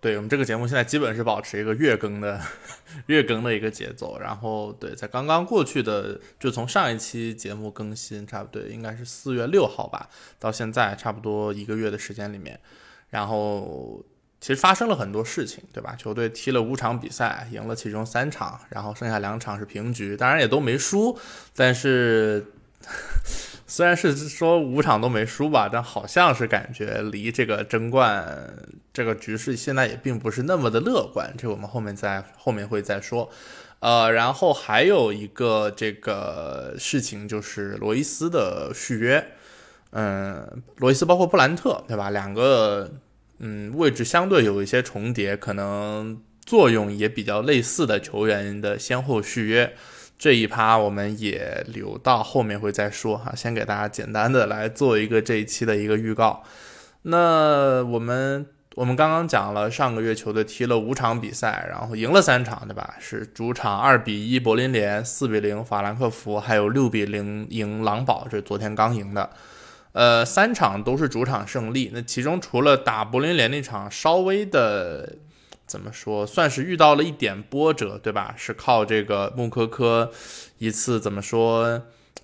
对我们这个节目现在基本是保持一个月更的月更的一个节奏，然后对，在刚刚过去的就从上一期节目更新，差不多应该是四月六号吧，到现在差不多一个月的时间里面，然后其实发生了很多事情，对吧？球队踢了五场比赛，赢了其中三场，然后剩下两场是平局，当然也都没输，但是。虽然是说五场都没输吧，但好像是感觉离这个争冠这个局势现在也并不是那么的乐观。这我们后面再后面会再说。呃，然后还有一个这个事情就是罗伊斯的续约。嗯，罗伊斯包括布兰特，对吧？两个嗯位置相对有一些重叠，可能作用也比较类似的球员的先后续约。这一趴我们也留到后面会再说哈，先给大家简单的来做一个这一期的一个预告。那我们我们刚刚讲了上个月球队踢了五场比赛，然后赢了三场，对吧？是主场二比一柏林联，四比零法兰克福，还有六比零赢狼堡，这是昨天刚赢的。呃，三场都是主场胜利。那其中除了打柏林联那场稍微的。怎么说，算是遇到了一点波折，对吧？是靠这个穆科科一次怎么说，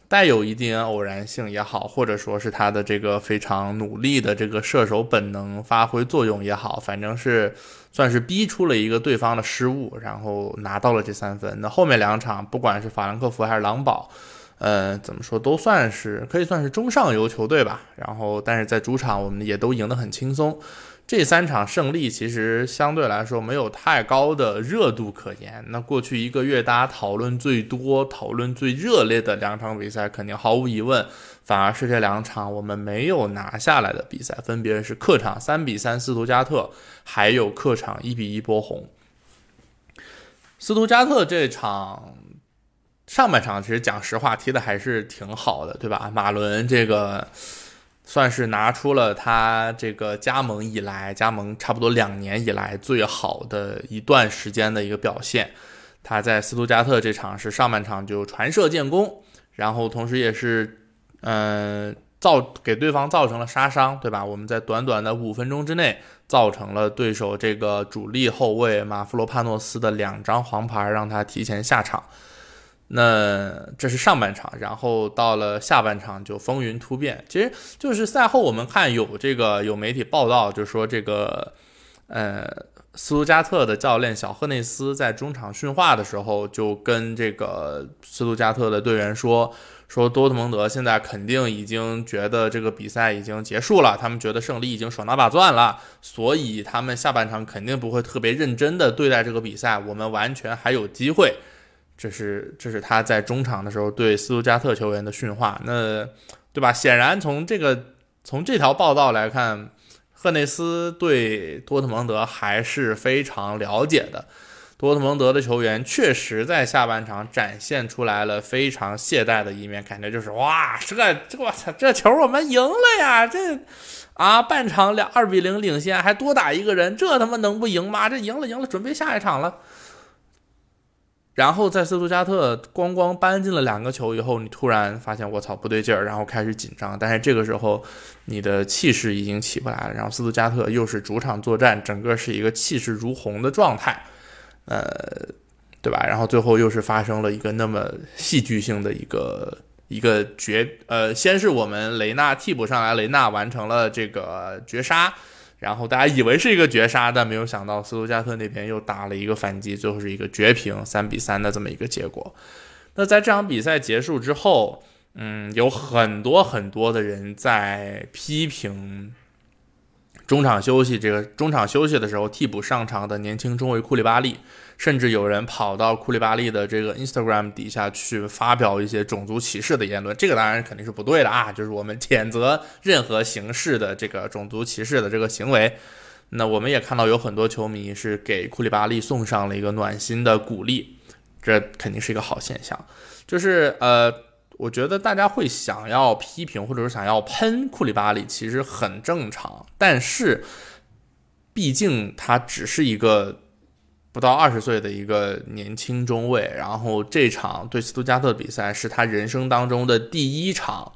带有一定偶然性也好，或者说是他的这个非常努力的这个射手本能发挥作用也好，反正是算是逼出了一个对方的失误，然后拿到了这三分。那后面两场，不管是法兰克福还是狼堡，呃，怎么说都算是可以算是中上游球队吧。然后，但是在主场我们也都赢得很轻松。这三场胜利其实相对来说没有太高的热度可言。那过去一个月大家讨论最多、讨论最热烈的两场比赛，肯定毫无疑问，反而是这两场我们没有拿下来的比赛，分别是客场三比三斯图加特，还有客场一比一波鸿。斯图加特这场上半场其实讲实话踢的还是挺好的，对吧？马伦这个。算是拿出了他这个加盟以来，加盟差不多两年以来最好的一段时间的一个表现。他在斯图加特这场是上半场就传射建功，然后同时也是，嗯，造给对方造成了杀伤，对吧？我们在短短的五分钟之内，造成了对手这个主力后卫马夫罗帕诺斯的两张黄牌，让他提前下场。那这是上半场，然后到了下半场就风云突变。其实就是赛后我们看有这个有媒体报道，就说这个呃斯图加特的教练小赫内斯在中场训话的时候，就跟这个斯图加特的队员说，说多特蒙德现在肯定已经觉得这个比赛已经结束了，他们觉得胜利已经手拿把攥了，所以他们下半场肯定不会特别认真的对待这个比赛，我们完全还有机会。这是这是他在中场的时候对斯图加特球员的训话，那对吧？显然从这个从这条报道来看，赫内斯对多特蒙德还是非常了解的。多特蒙德的球员确实在下半场展现出来了非常懈怠的一面，感觉就是哇，这这我操，这球我们赢了呀！这啊，半场两二比零领先，还多打一个人，这他妈能不赢吗？这赢了赢了，准备下一场了。然后在斯图加特咣咣扳进了两个球以后，你突然发现我操不对劲儿，然后开始紧张。但是这个时候你的气势已经起不来了。然后斯图加特又是主场作战，整个是一个气势如虹的状态，呃，对吧？然后最后又是发生了一个那么戏剧性的一个一个绝，呃，先是我们雷纳替补上来，雷纳完成了这个绝杀。然后大家以为是一个绝杀，但没有想到斯图加特那边又打了一个反击，最后是一个绝平，三比三的这么一个结果。那在这场比赛结束之后，嗯，有很多很多的人在批评中场休息这个中场休息的时候替补上场的年轻中卫库里巴利。甚至有人跑到库里巴利的这个 Instagram 底下去发表一些种族歧视的言论，这个当然肯定是不对的啊！就是我们谴责任何形式的这个种族歧视的这个行为。那我们也看到有很多球迷是给库里巴利送上了一个暖心的鼓励，这肯定是一个好现象。就是呃，我觉得大家会想要批评或者是想要喷库里巴利，其实很正常。但是，毕竟他只是一个不到二十岁的一个年轻中卫，然后这场对斯图加特比赛是他人生当中的第一场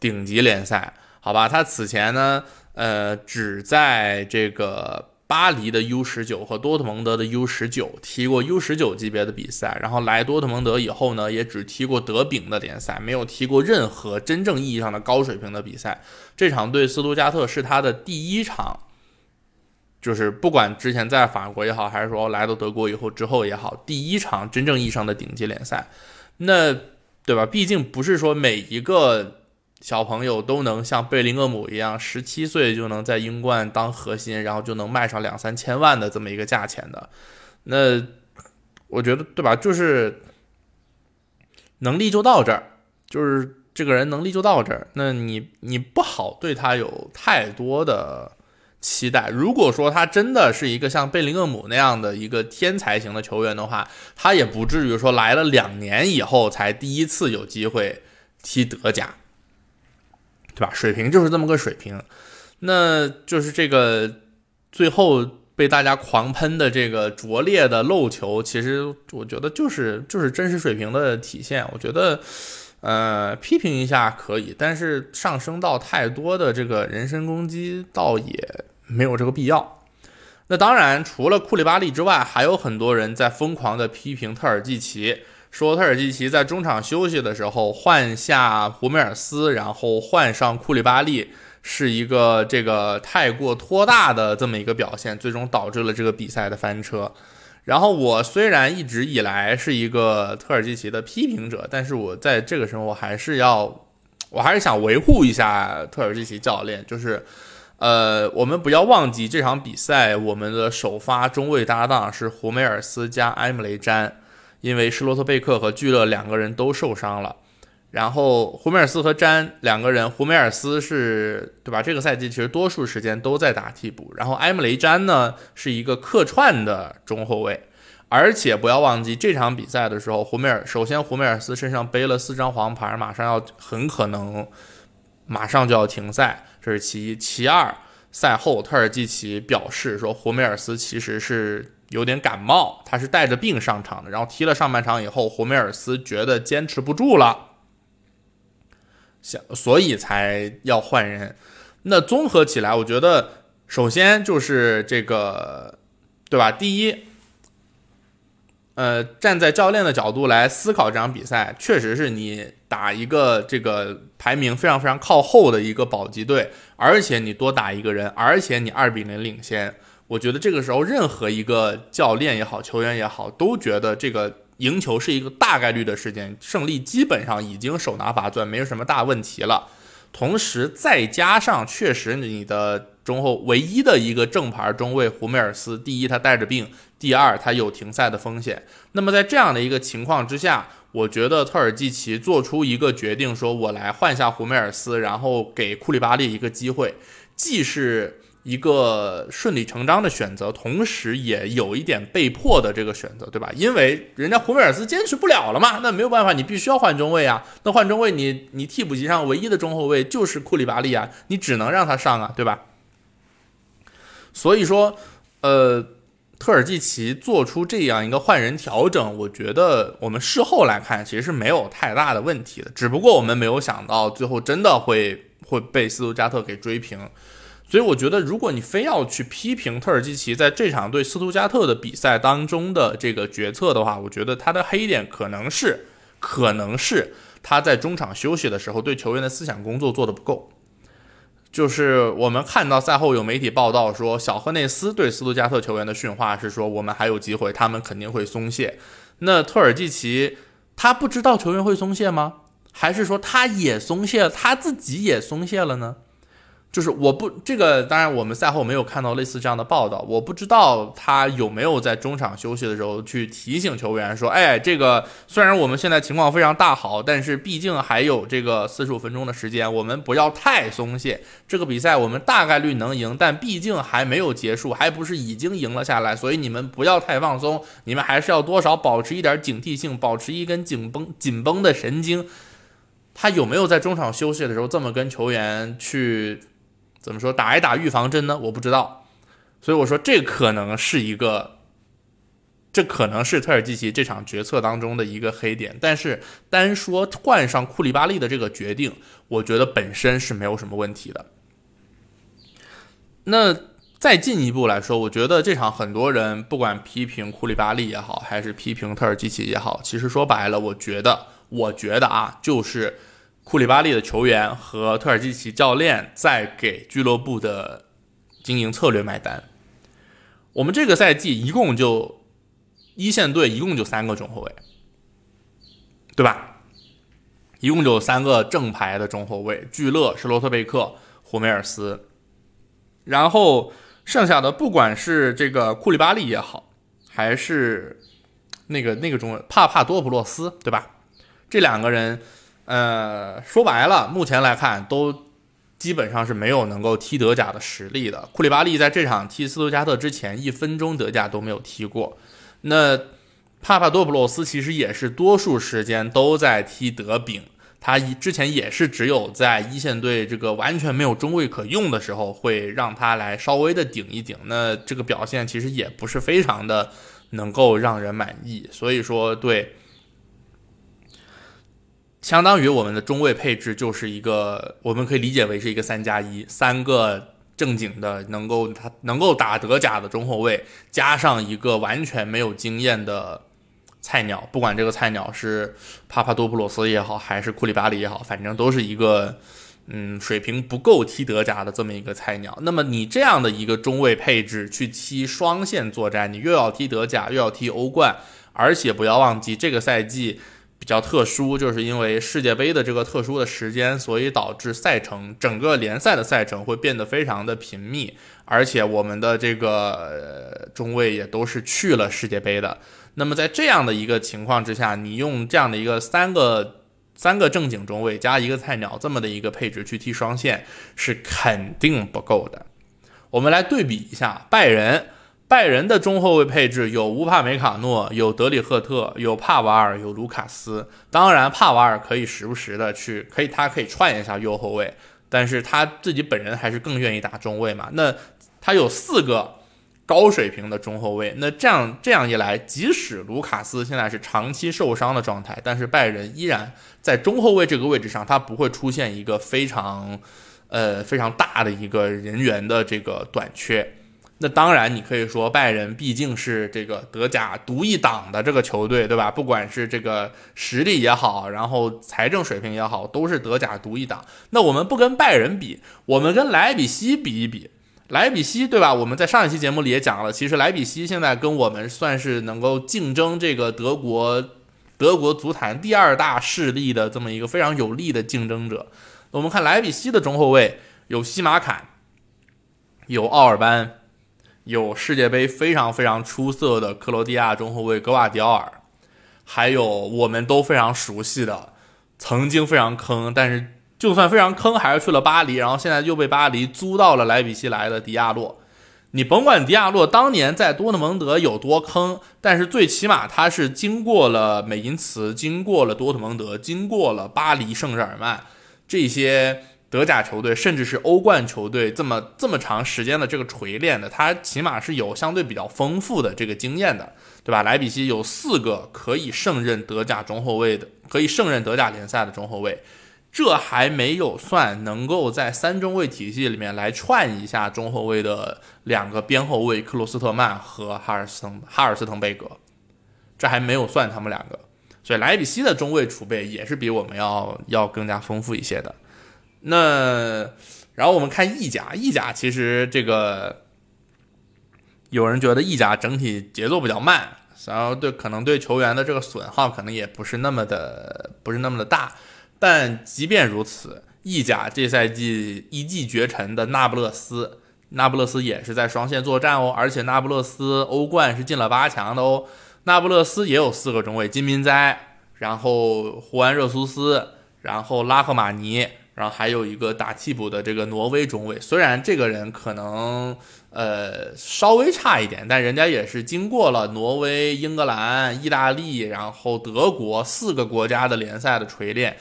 顶级联赛，好吧？他此前呢？呃，只在这个巴黎的 U 十九和多特蒙德的 U 十九踢过 U 十九级别的比赛，然后来多特蒙德以后呢，也只踢过德丙的联赛，没有踢过任何真正意义上的高水平的比赛。这场对斯图加特是他的第一场，就是不管之前在法国也好，还是说来到德国以后之后也好，第一场真正意义上的顶级联赛，那对吧？毕竟不是说每一个。小朋友都能像贝林厄姆一样，十七岁就能在英冠当核心，然后就能卖上两三千万的这么一个价钱的，那我觉得对吧？就是能力就到这儿，就是这个人能力就到这儿。那你你不好对他有太多的期待。如果说他真的是一个像贝林厄姆那样的一个天才型的球员的话，他也不至于说来了两年以后才第一次有机会踢德甲。对吧？水平就是这么个水平，那就是这个最后被大家狂喷的这个拙劣的漏球，其实我觉得就是就是真实水平的体现。我觉得，呃，批评一下可以，但是上升到太多的这个人身攻击，倒也没有这个必要。那当然，除了库里巴利之外，还有很多人在疯狂的批评特尔季奇。说特尔季奇在中场休息的时候换下胡梅尔斯，然后换上库里巴利，是一个这个太过拖大的这么一个表现，最终导致了这个比赛的翻车。然后我虽然一直以来是一个特尔季奇的批评者，但是我在这个时候还是要，我还是想维护一下特尔季奇教练，就是，呃，我们不要忘记这场比赛，我们的首发中卫搭档是胡梅尔斯加埃姆雷詹。因为施罗特贝克和聚勒两个人都受伤了，然后胡梅尔斯和詹两个人，胡梅尔斯是对吧？这个赛季其实多数时间都在打替补，然后埃姆雷詹呢是一个客串的中后卫，而且不要忘记这场比赛的时候，胡梅尔首先胡梅尔斯身上背了四张黄牌，马上要很可能马上就要停赛，这是其一，其二赛后特尔季奇表示说胡梅尔斯其实是。有点感冒，他是带着病上场的。然后踢了上半场以后，胡梅尔斯觉得坚持不住了，想所以才要换人。那综合起来，我觉得首先就是这个，对吧？第一，呃，站在教练的角度来思考这场比赛，确实是你打一个这个排名非常非常靠后的一个保级队，而且你多打一个人，而且你二比零领先。我觉得这个时候，任何一个教练也好，球员也好，都觉得这个赢球是一个大概率的事件，胜利基本上已经手拿把攥，没有什么大问题了。同时，再加上确实你的中后唯一的一个正牌中卫胡梅尔斯，第一他带着病，第二他有停赛的风险。那么在这样的一个情况之下，我觉得特尔季奇做出一个决定，说我来换下胡梅尔斯，然后给库里巴利一个机会，既是。一个顺理成章的选择，同时也有一点被迫的这个选择，对吧？因为人家胡梅尔斯坚持不了了嘛，那没有办法，你必须要换中卫啊。那换中卫，你你替补席上唯一的中后卫就是库里巴利啊，你只能让他上啊，对吧？所以说，呃，特尔季奇做出这样一个换人调整，我觉得我们事后来看，其实是没有太大的问题的。只不过我们没有想到，最后真的会会被斯图加特给追平。所以我觉得，如果你非要去批评特尔基奇在这场对斯图加特的比赛当中的这个决策的话，我觉得他的黑点可能是，可能是他在中场休息的时候对球员的思想工作做的不够。就是我们看到赛后有媒体报道说，小赫内斯对斯图加特球员的训话是说，我们还有机会，他们肯定会松懈。那特尔季奇他不知道球员会松懈吗？还是说他也松懈，他自己也松懈了呢？就是我不这个，当然我们赛后没有看到类似这样的报道，我不知道他有没有在中场休息的时候去提醒球员说，哎，这个虽然我们现在情况非常大好，但是毕竟还有这个四十五分钟的时间，我们不要太松懈。这个比赛我们大概率能赢，但毕竟还没有结束，还不是已经赢了下来，所以你们不要太放松，你们还是要多少保持一点警惕性，保持一根紧绷紧绷的神经。他有没有在中场休息的时候这么跟球员去？怎么说打一打预防针呢？我不知道，所以我说这可能是一个，这可能是特尔基奇这场决策当中的一个黑点。但是单说换上库里巴利的这个决定，我觉得本身是没有什么问题的。那再进一步来说，我觉得这场很多人不管批评库里巴利也好，还是批评特尔基奇也好，其实说白了，我觉得，我觉得啊，就是。库里巴利的球员和特尔基奇教练在给俱乐部的经营策略买单。我们这个赛季一共就一线队一共就三个中后卫，对吧？一共就三个正牌的中后卫：聚勒、施罗特贝克、胡梅尔斯。然后剩下的不管是这个库里巴利也好，还是那个那个中帕帕多普洛斯，对吧？这两个人。呃，说白了，目前来看都基本上是没有能够踢德甲的实力的。库里巴利在这场踢斯图加特之前，一分钟德甲都没有踢过。那帕帕多普洛斯其实也是多数时间都在踢德丙，他之前也是只有在一线队这个完全没有中卫可用的时候，会让他来稍微的顶一顶。那这个表现其实也不是非常的能够让人满意。所以说，对。相当于我们的中卫配置就是一个，我们可以理解为是一个三加一，三个正经的能够他能够打德甲的中后卫，加上一个完全没有经验的菜鸟，不管这个菜鸟是帕帕多普罗斯也好，还是库里巴里也好，反正都是一个嗯水平不够踢德甲的这么一个菜鸟。那么你这样的一个中卫配置去踢双线作战，你又要踢德甲，又要踢欧冠，而且不要忘记这个赛季。比较特殊，就是因为世界杯的这个特殊的时间，所以导致赛程整个联赛的赛程会变得非常的频密，而且我们的这个中卫也都是去了世界杯的。那么在这样的一个情况之下，你用这样的一个三个三个正经中卫加一个菜鸟这么的一个配置去踢双线，是肯定不够的。我们来对比一下拜仁。拜仁的中后卫配置有乌帕梅卡诺，有德里赫特，有帕瓦尔，有卢卡斯。当然，帕瓦尔可以时不时的去，可以他可以串一下右后卫，但是他自己本人还是更愿意打中卫嘛。那他有四个高水平的中后卫，那这样这样一来，即使卢卡斯现在是长期受伤的状态，但是拜仁依然在中后卫这个位置上，他不会出现一个非常呃非常大的一个人员的这个短缺。那当然，你可以说拜仁毕竟是这个德甲独一档的这个球队，对吧？不管是这个实力也好，然后财政水平也好，都是德甲独一档。那我们不跟拜仁比，我们跟莱比锡比一比。莱比锡，对吧？我们在上一期节目里也讲了，其实莱比锡现在跟我们算是能够竞争这个德国德国足坛第二大势力的这么一个非常有力的竞争者。我们看莱比锡的中后卫有西马坎，有奥尔班。有世界杯非常非常出色的克罗地亚中后卫格瓦迪奥尔，还有我们都非常熟悉的，曾经非常坑，但是就算非常坑，还是去了巴黎，然后现在又被巴黎租到了莱比锡来的迪亚洛。你甭管迪亚洛当年在多特蒙德有多坑，但是最起码他是经过了美因茨，经过了多特蒙德，经过了巴黎圣日耳曼这些。德甲球队，甚至是欧冠球队，这么这么长时间的这个锤炼的，他起码是有相对比较丰富的这个经验的，对吧？莱比锡有四个可以胜任德甲中后卫的，可以胜任德甲联赛的中后卫，这还没有算能够在三中卫体系里面来串一下中后卫的两个边后卫克罗斯特曼和哈尔斯滕哈尔斯滕贝格，这还没有算他们两个，所以莱比锡的中卫储备也是比我们要要更加丰富一些的。那，然后我们看意甲，意甲其实这个有人觉得意甲整体节奏比较慢，然后对可能对球员的这个损耗可能也不是那么的不是那么的大，但即便如此，意甲这赛季一骑绝尘的那不勒斯，那不勒斯也是在双线作战哦，而且那不勒斯欧冠是进了八强的哦。那不勒斯也有四个中卫，金斌哉，然后胡安热苏斯，然后拉赫马尼，然后还有一个打替补的这个挪威中卫。虽然这个人可能呃稍微差一点，但人家也是经过了挪威、英格兰、意大利，然后德国四个国家的联赛的锤炼。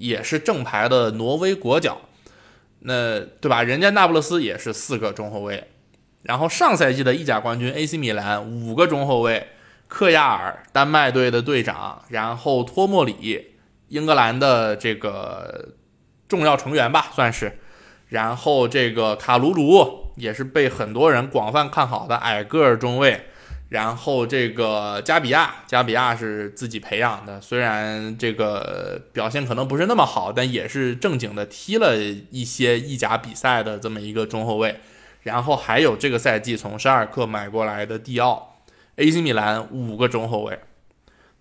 也是正牌的挪威国脚，那对吧？人家那不勒斯也是四个中后卫，然后上赛季的意甲冠军 AC 米兰五个中后卫，克亚尔丹麦队的队长，然后托莫里英格兰的这个重要成员吧，算是，然后这个卡鲁鲁也是被很多人广泛看好的矮个儿中卫。然后这个加比亚，加比亚是自己培养的，虽然这个表现可能不是那么好，但也是正经的踢了一些意甲比赛的这么一个中后卫。然后还有这个赛季从沙尔克买过来的蒂奥，AC 米兰五个中后卫。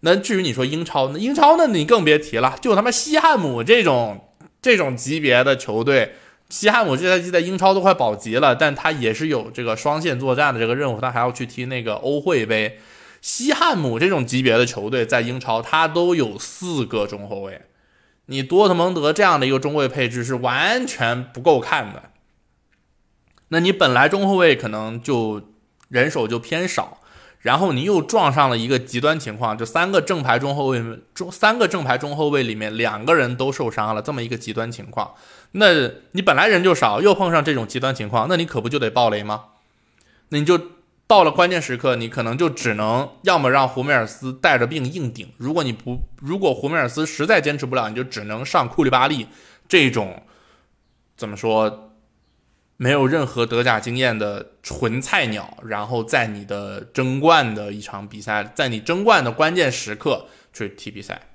那至于你说英超，那英超那你更别提了，就他妈西汉姆这种这种级别的球队。西汉姆这赛季在英超都快保级了，但他也是有这个双线作战的这个任务，他还要去踢那个欧会杯。西汉姆这种级别的球队在英超，他都有四个中后卫，你多特蒙德这样的一个中卫配置是完全不够看的。那你本来中后卫可能就人手就偏少，然后你又撞上了一个极端情况，就三个正牌中后卫中三个正牌中后卫里面两个人都受伤了，这么一个极端情况。那你本来人就少，又碰上这种极端情况，那你可不就得爆雷吗？那你就到了关键时刻，你可能就只能要么让胡梅尔斯带着病硬顶，如果你不，如果胡梅尔斯实在坚持不了，你就只能上库利巴利这种怎么说没有任何德甲经验的纯菜鸟，然后在你的争冠的一场比赛，在你争冠的关键时刻去踢比赛。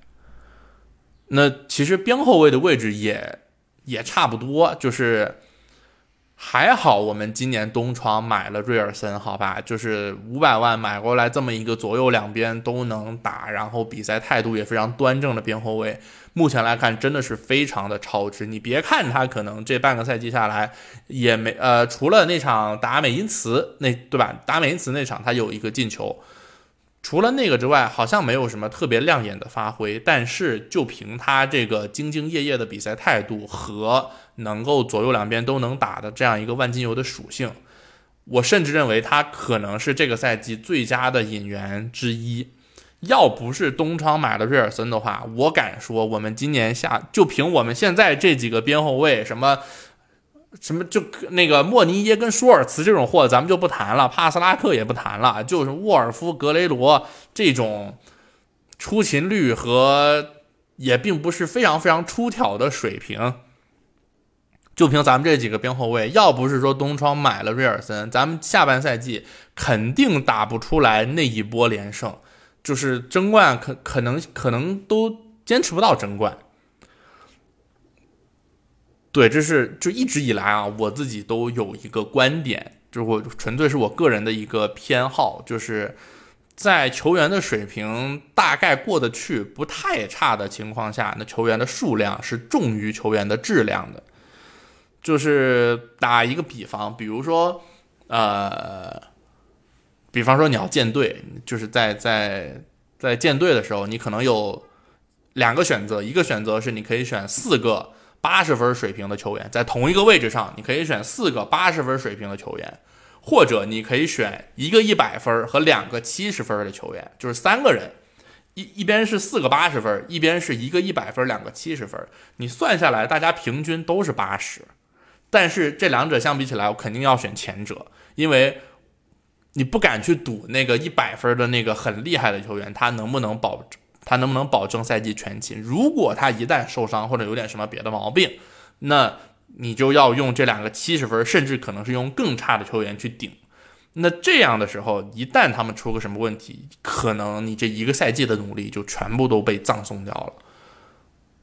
那其实边后卫的位置也。也差不多，就是还好，我们今年东窗买了瑞尔森，好吧，就是五百万买过来这么一个左右两边都能打，然后比赛态度也非常端正的边后卫。目前来看，真的是非常的超值。你别看他可能这半个赛季下来也没呃，除了那场打美因茨那对吧？打美因茨那场他有一个进球。除了那个之外，好像没有什么特别亮眼的发挥。但是就凭他这个兢兢业业的比赛态度和能够左右两边都能打的这样一个万金油的属性，我甚至认为他可能是这个赛季最佳的引援之一。要不是东窗买了瑞尔森的话，我敢说我们今年下就凭我们现在这几个边后卫什么。什么就那个莫尼耶跟舒尔茨这种货，咱们就不谈了，帕斯拉克也不谈了，就是沃尔夫、格雷罗这种出勤率和也并不是非常非常出挑的水平。就凭咱们这几个边后卫，要不是说东窗买了瑞尔森，咱们下半赛季肯定打不出来那一波连胜，就是争冠可可能可能都坚持不到争冠。对，这是就一直以来啊，我自己都有一个观点，就是我纯粹是我个人的一个偏好，就是在球员的水平大概过得去、不太差的情况下，那球员的数量是重于球员的质量的。就是打一个比方，比如说，呃，比方说你要建队，就是在在在建队的时候，你可能有两个选择，一个选择是你可以选四个。八十分水平的球员在同一个位置上，你可以选四个八十分水平的球员，或者你可以选一个一百分和两个七十分的球员，就是三个人，一一边是四个八十分，一边是一个一百分，两个七十分，你算下来大家平均都是八十，但是这两者相比起来，我肯定要选前者，因为你不敢去赌那个一百分的那个很厉害的球员他能不能保。他能不能保证赛季全勤？如果他一旦受伤或者有点什么别的毛病，那你就要用这两个七十分，甚至可能是用更差的球员去顶。那这样的时候，一旦他们出个什么问题，可能你这一个赛季的努力就全部都被葬送掉了，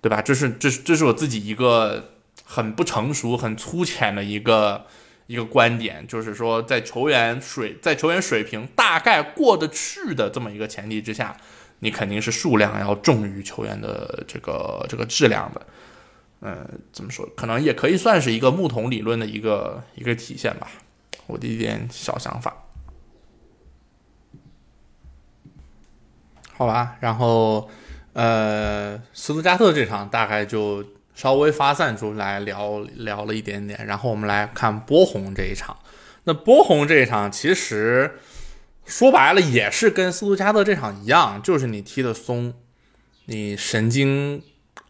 对吧？这是这是这是我自己一个很不成熟、很粗浅的一个一个观点，就是说，在球员水在球员水平大概过得去的这么一个前提之下。你肯定是数量要重于球员的这个这个质量的，嗯，怎么说？可能也可以算是一个木桶理论的一个一个体现吧。我的一点小想法。好吧，然后呃，斯图加特这场大概就稍微发散出来聊聊了一点点，然后我们来看波鸿这一场。那波鸿这一场其实说白了也是跟斯图加特这场一样，就是你踢的松，你神经，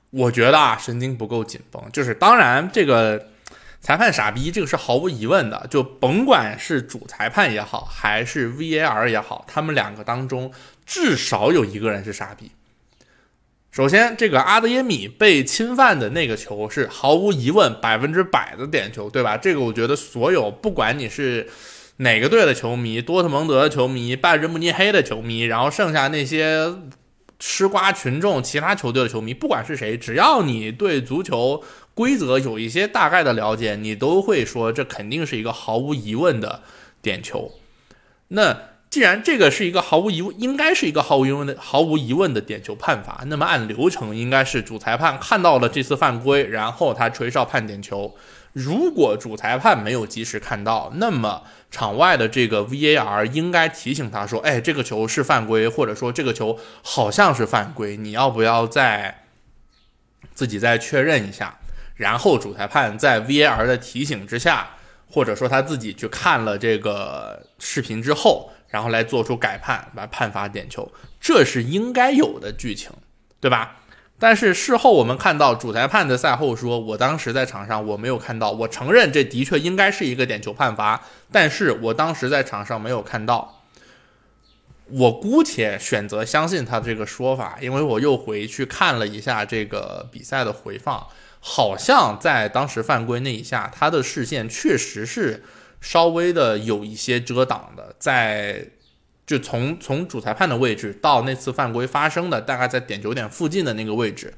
我觉得啊神经不够紧绷。就是当然这个裁判傻逼，这个是毫无疑问的。就甭管是主裁判也好，还是 VAR 也好，他们两个当中。至少有一个人是傻逼。首先，这个阿德耶米被侵犯的那个球是毫无疑问百分之百的点球，对吧？这个我觉得所有不管你是哪个队的球迷，多特蒙德的球迷、拜仁慕尼黑的球迷，然后剩下那些吃瓜群众、其他球队的球迷，不管是谁，只要你对足球规则有一些大概的了解，你都会说这肯定是一个毫无疑问的点球。那。既然这个是一个毫无疑问，应该是一个毫无疑问的毫无疑问的点球判罚，那么按流程应该是主裁判看到了这次犯规，然后他吹哨判点球。如果主裁判没有及时看到，那么场外的这个 VAR 应该提醒他说：“哎，这个球是犯规，或者说这个球好像是犯规，你要不要再自己再确认一下？”然后主裁判在 VAR 的提醒之下，或者说他自己去看了这个视频之后。然后来做出改判，来判罚点球，这是应该有的剧情，对吧？但是事后我们看到主裁判的赛后说：“我当时在场上，我没有看到。我承认这的确应该是一个点球判罚，但是我当时在场上没有看到。”我姑且选择相信他这个说法，因为我又回去看了一下这个比赛的回放，好像在当时犯规那一下，他的视线确实是。稍微的有一些遮挡的，在就从从主裁判的位置到那次犯规发生的大概在点球点附近的那个位置，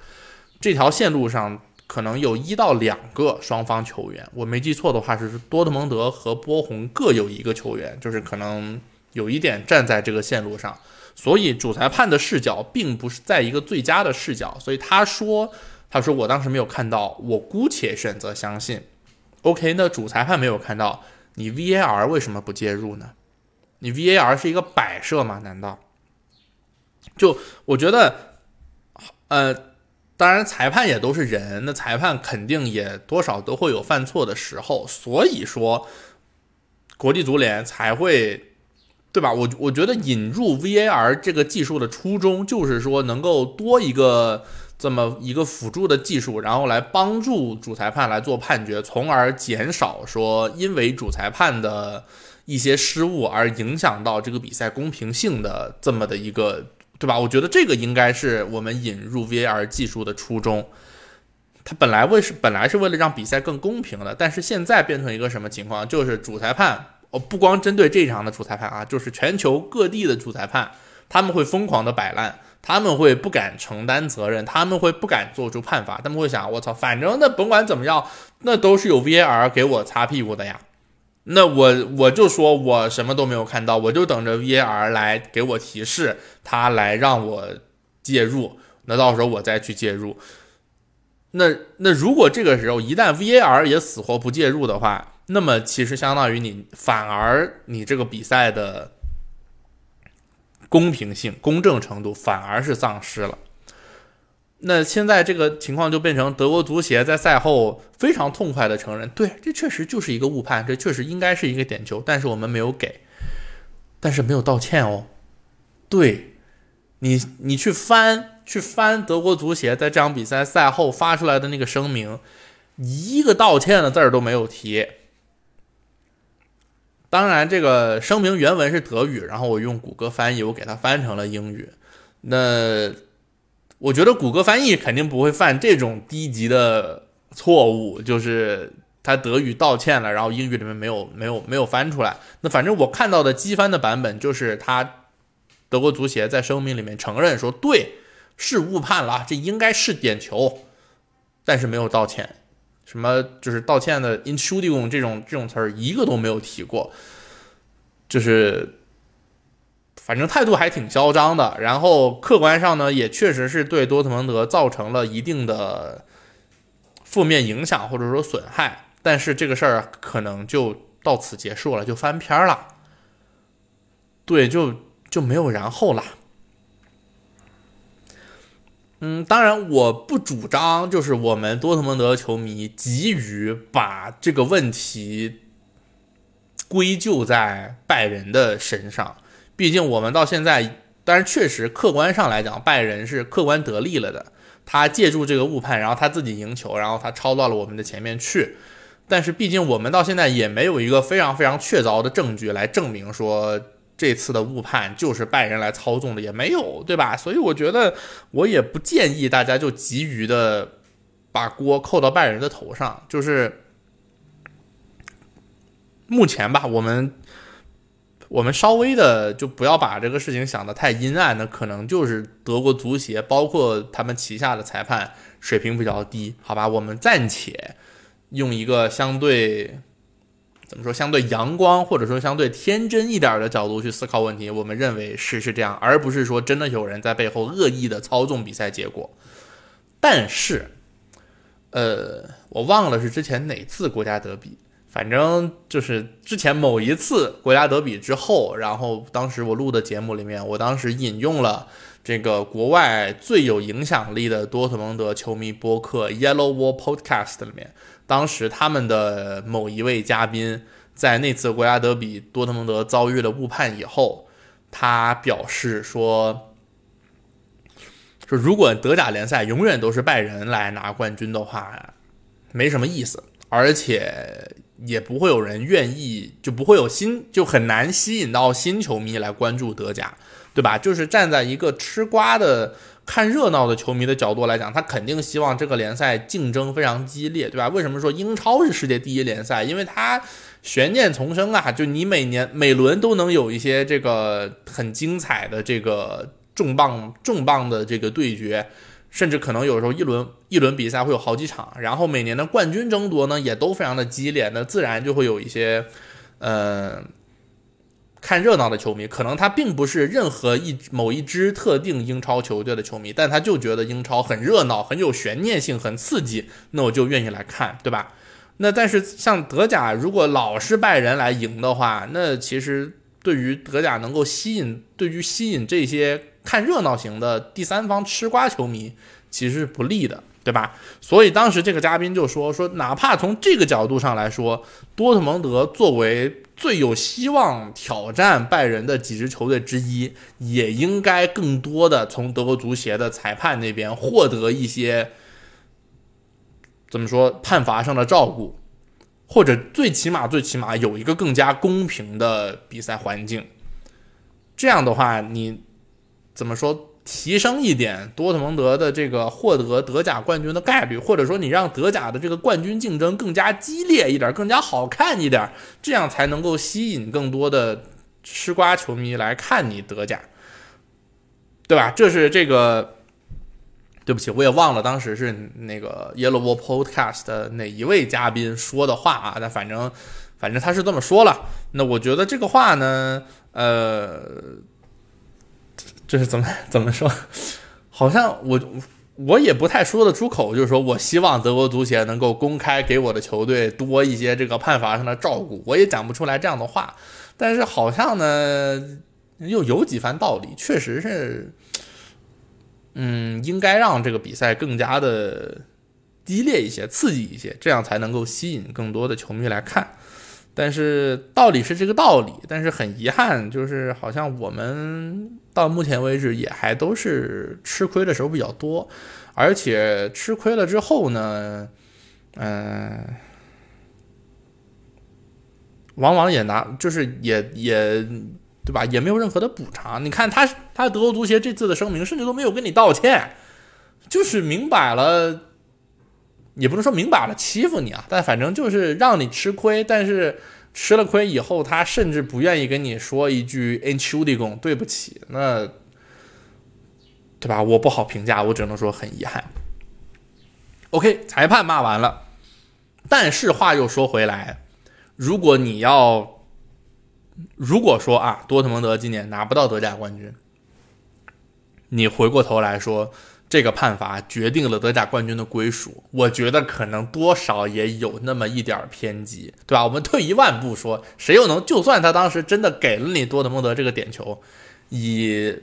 这条线路上可能有一到两个双方球员，我没记错的话是多特蒙德和波鸿各有一个球员，就是可能有一点站在这个线路上，所以主裁判的视角并不是在一个最佳的视角，所以他说他说我当时没有看到，我姑且选择相信。OK，那主裁判没有看到。你 VAR 为什么不介入呢？你 VAR 是一个摆设吗？难道？就我觉得，呃，当然裁判也都是人，那裁判肯定也多少都会有犯错的时候，所以说国际足联才会，对吧？我我觉得引入 VAR 这个技术的初衷就是说能够多一个。这么一个辅助的技术，然后来帮助主裁判来做判决，从而减少说因为主裁判的一些失误而影响到这个比赛公平性的这么的一个，对吧？我觉得这个应该是我们引入 VAR 技术的初衷。它本来为是本来是为了让比赛更公平的，但是现在变成一个什么情况？就是主裁判，哦，不光针对这一场的主裁判啊，就是全球各地的主裁判，他们会疯狂的摆烂。他们会不敢承担责任，他们会不敢做出判罚，他们会想：我操，反正那甭管怎么样，那都是有 VAR 给我擦屁股的呀。那我我就说我什么都没有看到，我就等着 VAR 来给我提示，他来让我介入，那到时候我再去介入。那那如果这个时候一旦 VAR 也死活不介入的话，那么其实相当于你反而你这个比赛的。公平性、公正程度反而是丧失了。那现在这个情况就变成德国足协在赛后非常痛快的承认，对，这确实就是一个误判，这确实应该是一个点球，但是我们没有给，但是没有道歉哦。对，你你去翻去翻德国足协在这场比赛赛后发出来的那个声明，一个道歉的字儿都没有提。当然，这个声明原文是德语，然后我用谷歌翻译，我给它翻成了英语。那我觉得谷歌翻译肯定不会犯这种低级的错误，就是他德语道歉了，然后英语里面没有没有没有翻出来。那反正我看到的机翻的版本就是他德国足协在声明里面承认说，对，是误判了，这应该是点球，但是没有道歉。什么就是道歉的 inshoulding 这种这种词儿一个都没有提过，就是反正态度还挺嚣张的。然后客观上呢，也确实是对多特蒙德造成了一定的负面影响或者说损害，但是这个事儿可能就到此结束了，就翻篇了。对，就就没有然后了。嗯，当然，我不主张就是我们多特蒙德球迷急于把这个问题归咎在拜仁的身上。毕竟我们到现在，当然确实客观上来讲，拜仁是客观得利了的。他借助这个误判，然后他自己赢球，然后他超到了我们的前面去。但是毕竟我们到现在也没有一个非常非常确凿的证据来证明说。这次的误判就是拜仁来操纵的，也没有，对吧？所以我觉得我也不建议大家就急于的把锅扣到拜仁的头上。就是目前吧，我们我们稍微的就不要把这个事情想得太阴暗，那可能就是德国足协包括他们旗下的裁判水平比较低，好吧？我们暂且用一个相对。怎么说？相对阳光或者说相对天真一点的角度去思考问题，我们认为是是这样，而不是说真的有人在背后恶意的操纵比赛结果。但是，呃，我忘了是之前哪次国家德比，反正就是之前某一次国家德比之后，然后当时我录的节目里面，我当时引用了这个国外最有影响力的多特蒙德球迷播客 Yellow Wall Podcast 里面。当时他们的某一位嘉宾在那次国家德比多特蒙德遭遇了误判以后，他表示说：“说如果德甲联赛永远都是拜仁来拿冠军的话，没什么意思，而且也不会有人愿意，就不会有新，就很难吸引到新球迷来关注德甲，对吧？就是站在一个吃瓜的。”看热闹的球迷的角度来讲，他肯定希望这个联赛竞争非常激烈，对吧？为什么说英超是世界第一联赛？因为它悬念丛生啊，就你每年每轮都能有一些这个很精彩的这个重磅重磅的这个对决，甚至可能有时候一轮一轮比赛会有好几场，然后每年的冠军争夺呢也都非常的激烈，那自然就会有一些，呃。看热闹的球迷，可能他并不是任何一某一支特定英超球队的球迷，但他就觉得英超很热闹，很有悬念性，很刺激，那我就愿意来看，对吧？那但是像德甲，如果老是拜仁来赢的话，那其实对于德甲能够吸引，对于吸引这些看热闹型的第三方吃瓜球迷，其实是不利的。对吧？所以当时这个嘉宾就说说，哪怕从这个角度上来说，多特蒙德作为最有希望挑战拜仁的几支球队之一，也应该更多的从德国足协的裁判那边获得一些怎么说判罚上的照顾，或者最起码最起码有一个更加公平的比赛环境。这样的话，你怎么说？提升一点多特蒙德的这个获得德甲冠军的概率，或者说你让德甲的这个冠军竞争更加激烈一点，更加好看一点，这样才能够吸引更多的吃瓜球迷来看你德甲，对吧？这是这个，对不起，我也忘了当时是那个 Yellow Wall Podcast 的哪一位嘉宾说的话啊？但反正反正他是这么说了。那我觉得这个话呢，呃。这是怎么 怎么说？好像我我也不太说得出口，就是说我希望德国足协能够公开给我的球队多一些这个判罚上的照顾，我也讲不出来这样的话。但是好像呢，又有几番道理，确实是，嗯，应该让这个比赛更加的激烈一些、刺激一些，这样才能够吸引更多的球迷来看。但是道理是这个道理，但是很遗憾，就是好像我们到目前为止也还都是吃亏的时候比较多，而且吃亏了之后呢，嗯，往往也拿就是也也对吧，也没有任何的补偿。你看他他德国足协这次的声明，甚至都没有跟你道歉，就是明摆了。也不能说明摆了欺负你啊，但反正就是让你吃亏。但是吃了亏以后，他甚至不愿意跟你说一句 “in c h u d i g o n 对不起”，那对吧？我不好评价，我只能说很遗憾。OK，裁判骂完了，但是话又说回来，如果你要如果说啊，多特蒙德今年拿不到德甲冠军，你回过头来说。这个判罚决定了德甲冠军的归属，我觉得可能多少也有那么一点偏激，对吧？我们退一万步说，谁又能就算他当时真的给了你多特蒙德这个点球，以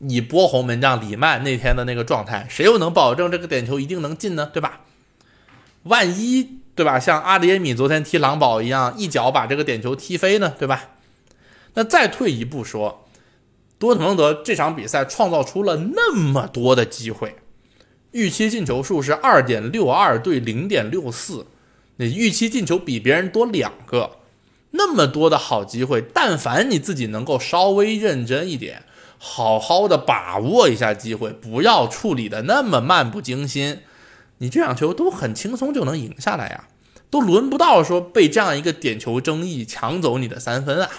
以波鸿门将里曼那天的那个状态，谁又能保证这个点球一定能进呢？对吧？万一对吧，像阿德耶米昨天踢狼堡一样，一脚把这个点球踢飞呢？对吧？那再退一步说。多特蒙德这场比赛创造出了那么多的机会，预期进球数是二点六二对零点六四，你预期进球比别人多两个，那么多的好机会，但凡你自己能够稍微认真一点，好好的把握一下机会，不要处理的那么漫不经心，你这场球都很轻松就能赢下来呀，都轮不到说被这样一个点球争议抢走你的三分啊，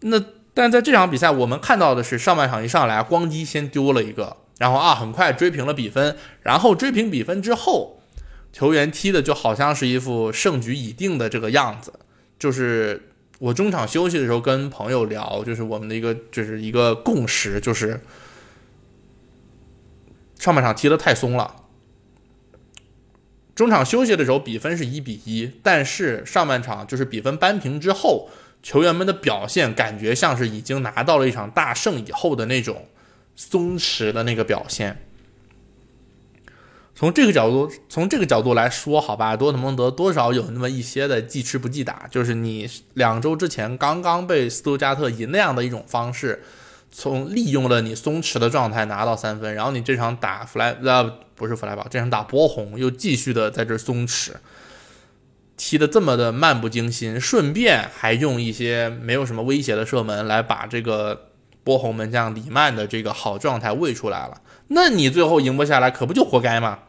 那。但在这场比赛，我们看到的是上半场一上来，咣叽先丢了一个，然后啊，很快追平了比分。然后追平比分之后，球员踢的就好像是一副胜局已定的这个样子。就是我中场休息的时候跟朋友聊，就是我们的一个就是一个共识，就是上半场踢的太松了。中场休息的时候比分是一比一，但是上半场就是比分扳平之后。球员们的表现感觉像是已经拿到了一场大胜以后的那种松弛的那个表现。从这个角度，从这个角度来说，好吧，多特蒙德多少有那么一些的记吃不记打，就是你两周之前刚刚被斯图加特以那样的一种方式，从利用了你松弛的状态拿到三分，然后你这场打弗莱呃不是弗莱堡，这场打波鸿又继续的在这松弛。踢的这么的漫不经心，顺便还用一些没有什么威胁的射门来把这个波鸿门将里曼的这个好状态喂出来了，那你最后赢不下来，可不就活该吗？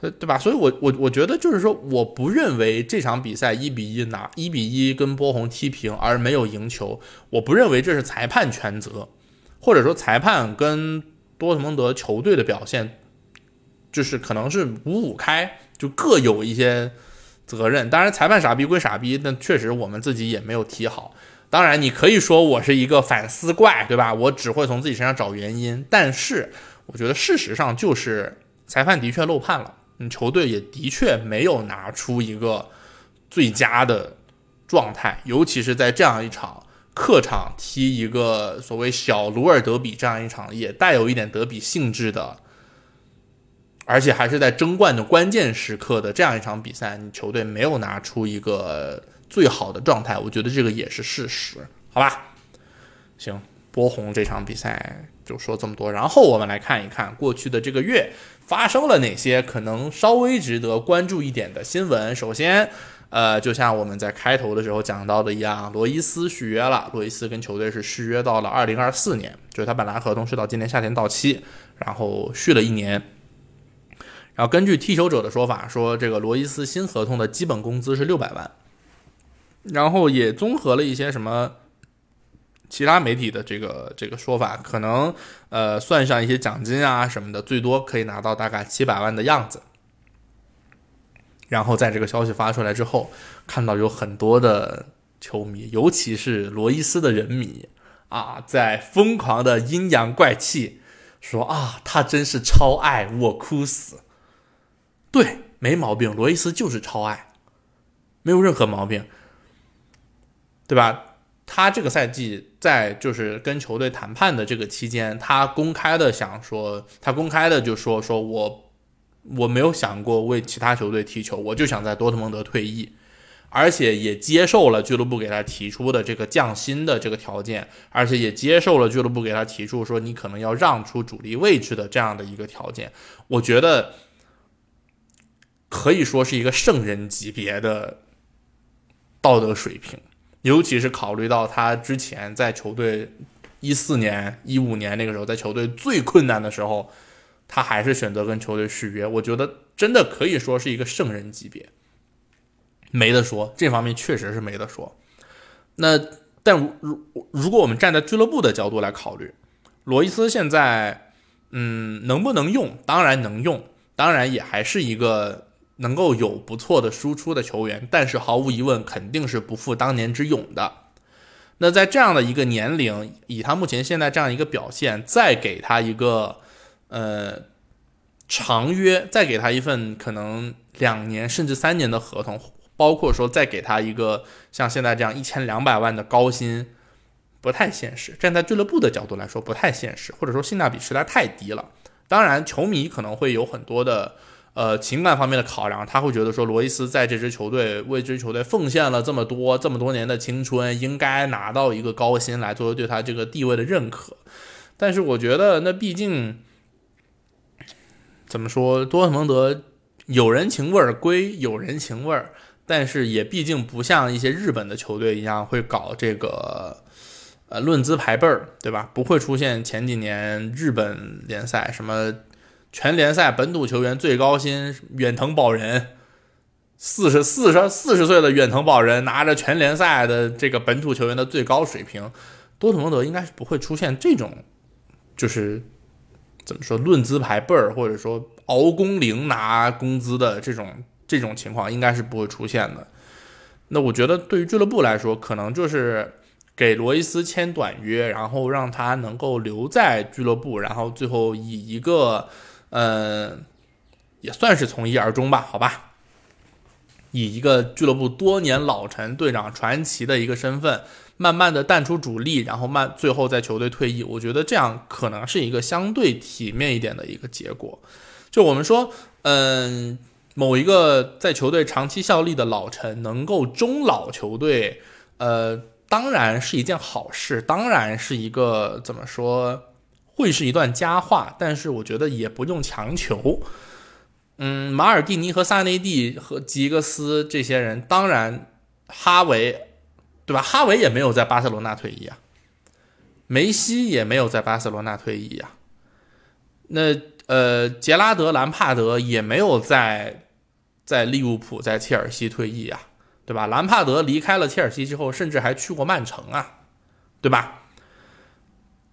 对吧？所以，我我我觉得就是说，我不认为这场比赛一比一拿一比一跟波鸿踢平而没有赢球，我不认为这是裁判全责，或者说裁判跟多特蒙德球队的表现就是可能是五五开，就各有一些。责任当然，裁判傻逼归傻逼，但确实我们自己也没有踢好。当然，你可以说我是一个反思怪，对吧？我只会从自己身上找原因。但是，我觉得事实上就是裁判的确漏判了，你，球队也的确没有拿出一个最佳的状态，尤其是在这样一场客场踢一个所谓小鲁尔德比这样一场也带有一点德比性质的。而且还是在争冠的关键时刻的这样一场比赛，你球队没有拿出一个最好的状态，我觉得这个也是事实，好吧？行，波鸿这场比赛就说这么多，然后我们来看一看过去的这个月发生了哪些可能稍微值得关注一点的新闻。首先，呃，就像我们在开头的时候讲到的一样，罗伊斯续约了，罗伊斯跟球队是续约到了二零二四年，就是他本来合同是到今年夏天到期，然后续了一年。然后根据踢球者的说法，说这个罗伊斯新合同的基本工资是六百万，然后也综合了一些什么其他媒体的这个这个说法，可能呃算上一些奖金啊什么的，最多可以拿到大概七百万的样子。然后在这个消息发出来之后，看到有很多的球迷，尤其是罗伊斯的人迷啊，在疯狂的阴阳怪气，说啊他真是超爱我哭死。对，没毛病。罗伊斯就是超爱，没有任何毛病，对吧？他这个赛季在就是跟球队谈判的这个期间，他公开的想说，他公开的就说说我我没有想过为其他球队踢球，我就想在多特蒙德退役，而且也接受了俱乐部给他提出的这个降薪的这个条件，而且也接受了俱乐部给他提出说你可能要让出主力位置的这样的一个条件。我觉得。可以说是一个圣人级别的道德水平，尤其是考虑到他之前在球队一四年、一五年那个时候，在球队最困难的时候，他还是选择跟球队续约。我觉得真的可以说是一个圣人级别，没得说，这方面确实是没得说。那但如如果我们站在俱乐部的角度来考虑，罗伊斯现在嗯能不能用？当然能用，当然也还是一个。能够有不错的输出的球员，但是毫无疑问肯定是不复当年之勇的。那在这样的一个年龄，以他目前现在这样一个表现，再给他一个呃长约，再给他一份可能两年甚至三年的合同，包括说再给他一个像现在这样一千两百万的高薪，不太现实。站在俱乐部的角度来说，不太现实，或者说性价比实在太低了。当然，球迷可能会有很多的。呃，情感方面的考量，他会觉得说，罗伊斯在这支球队为这支球队奉献了这么多这么多年的青春，应该拿到一个高薪来作为对他这个地位的认可。但是我觉得，那毕竟怎么说，多特蒙德有人情味儿归有人情味儿，但是也毕竟不像一些日本的球队一样会搞这个呃论资排辈儿，对吧？不会出现前几年日本联赛什么。全联赛本土球员最高薪远藤保人，四十四十四十岁的远藤保人拿着全联赛的这个本土球员的最高水平，多特蒙德应该是不会出现这种，就是怎么说论资排辈儿或者说熬工龄拿工资的这种这种情况应该是不会出现的。那我觉得对于俱乐部来说，可能就是给罗伊斯签短约，然后让他能够留在俱乐部，然后最后以一个。嗯，也算是从一而终吧，好吧。以一个俱乐部多年老臣、队长传奇的一个身份，慢慢的淡出主力，然后慢最后在球队退役，我觉得这样可能是一个相对体面一点的一个结果。就我们说，嗯，某一个在球队长期效力的老臣能够终老球队，呃，当然是一件好事，当然是一个怎么说？会是一段佳话，但是我觉得也不用强求。嗯，马尔蒂尼和萨内蒂和吉格斯这些人，当然哈维，对吧？哈维也没有在巴塞罗那退役啊，梅西也没有在巴塞罗那退役啊。那呃，杰拉德、兰帕德也没有在在利物浦、在切尔西退役啊，对吧？兰帕德离开了切尔西之后，甚至还去过曼城啊，对吧？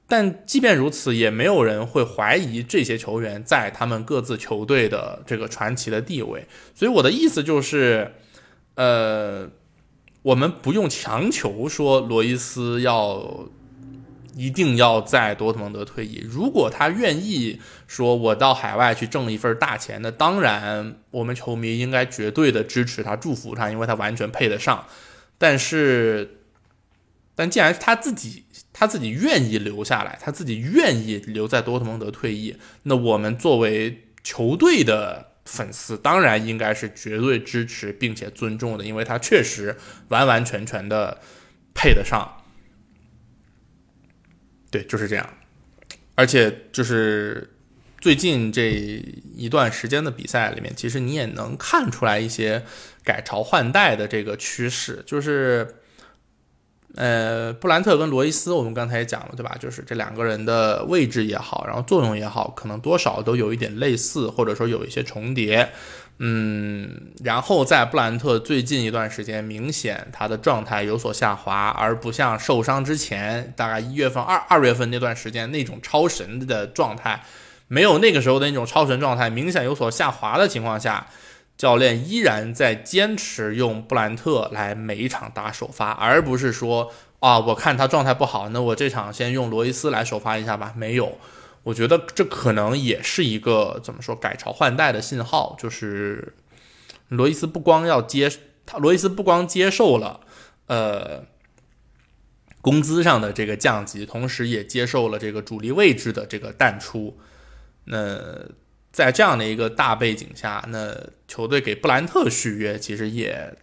但即便如此，也没有人会怀疑这些球员在他们各自球队的这个传奇的地位。所以我的意思就是，呃，我们不用强求说罗伊斯要一定要在多特蒙德退役。如果他愿意说我到海外去挣一份大钱，那当然我们球迷应该绝对的支持他、祝福他，因为他完全配得上。但是，但既然他自己。他自己愿意留下来，他自己愿意留在多特蒙德退役。那我们作为球队的粉丝，当然应该是绝对支持并且尊重的，因为他确实完完全全的配得上。对，就是这样。而且就是最近这一段时间的比赛里面，其实你也能看出来一些改朝换代的这个趋势，就是。呃，布兰特跟罗伊斯，我们刚才也讲了，对吧？就是这两个人的位置也好，然后作用也好，可能多少都有一点类似，或者说有一些重叠。嗯，然后在布兰特最近一段时间，明显他的状态有所下滑，而不像受伤之前，大概一月份、二二月份那段时间那种超神的状态，没有那个时候的那种超神状态明显有所下滑的情况下。教练依然在坚持用布兰特来每一场打首发，而不是说啊，我看他状态不好，那我这场先用罗伊斯来首发一下吧。没有，我觉得这可能也是一个怎么说改朝换代的信号，就是罗伊斯不光要接他，罗伊斯不光接受了呃工资上的这个降级，同时也接受了这个主力位置的这个淡出，那。在这样的一个大背景下，那球队给布兰特续约其实也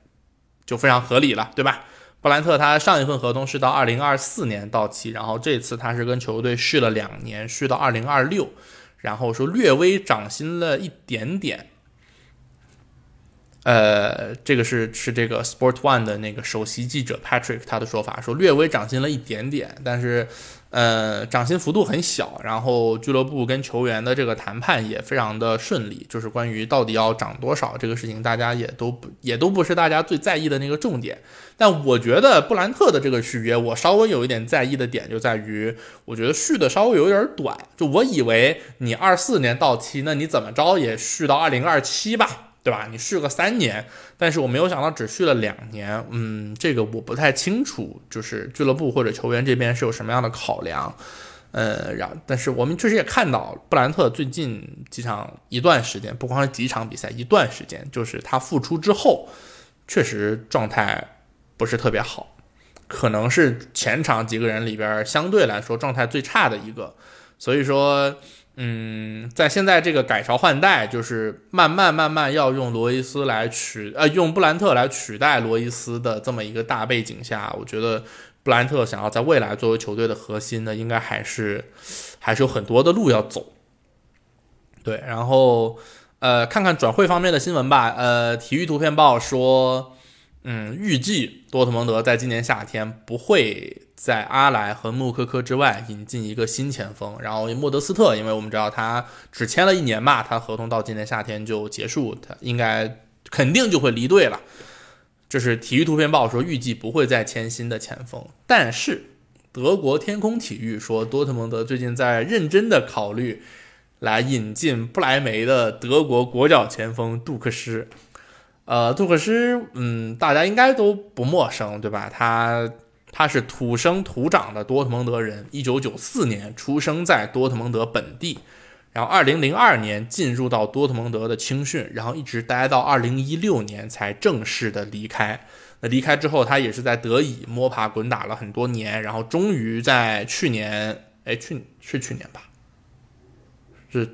就非常合理了，对吧？布兰特他上一份合同是到二零二四年到期，然后这次他是跟球队续了两年，续到二零二六，然后说略微涨薪了一点点。呃，这个是是这个 Sport One 的那个首席记者 Patrick 他的说法，说略微涨薪了一点点，但是。呃，涨薪幅度很小，然后俱乐部跟球员的这个谈判也非常的顺利。就是关于到底要涨多少这个事情，大家也都不也都不是大家最在意的那个重点。但我觉得布兰特的这个续约，我稍微有一点在意的点就在于，我觉得续的稍微有点短。就我以为你二四年到期，那你怎么着也续到二零二七吧，对吧？你续个三年，但是我没有想到只续了两年，嗯，这个我不太清楚，就是俱乐部或者球员这边是有什么样的考量，呃，然但是我们确实也看到布兰特最近几场一段时间，不光是几场比赛，一段时间，就是他复出之后，确实状态不是特别好，可能是前场几个人里边相对来说状态最差的一个，所以说。嗯，在现在这个改朝换代，就是慢慢慢慢要用罗伊斯来取，呃，用布兰特来取代罗伊斯的这么一个大背景下，我觉得布兰特想要在未来作为球队的核心呢，应该还是还是有很多的路要走。对，然后呃，看看转会方面的新闻吧。呃，体育图片报说，嗯，预计多特蒙德在今年夏天不会。在阿莱和穆科科之外引进一个新前锋，然后莫德斯特，因为我们知道他只签了一年吧，他合同到今年夏天就结束，他应该肯定就会离队了。这是体育图片报说预计不会再签新的前锋，但是德国天空体育说多特蒙德最近在认真的考虑来引进不莱梅的德国国脚前锋杜克施。呃，杜克施，嗯，大家应该都不陌生，对吧？他。他是土生土长的多特蒙德人，一九九四年出生在多特蒙德本地，然后二零零二年进入到多特蒙德的青训，然后一直待到二零一六年才正式的离开。那离开之后，他也是在德乙摸爬滚打了很多年，然后终于在去年，哎，去是去年吧，是，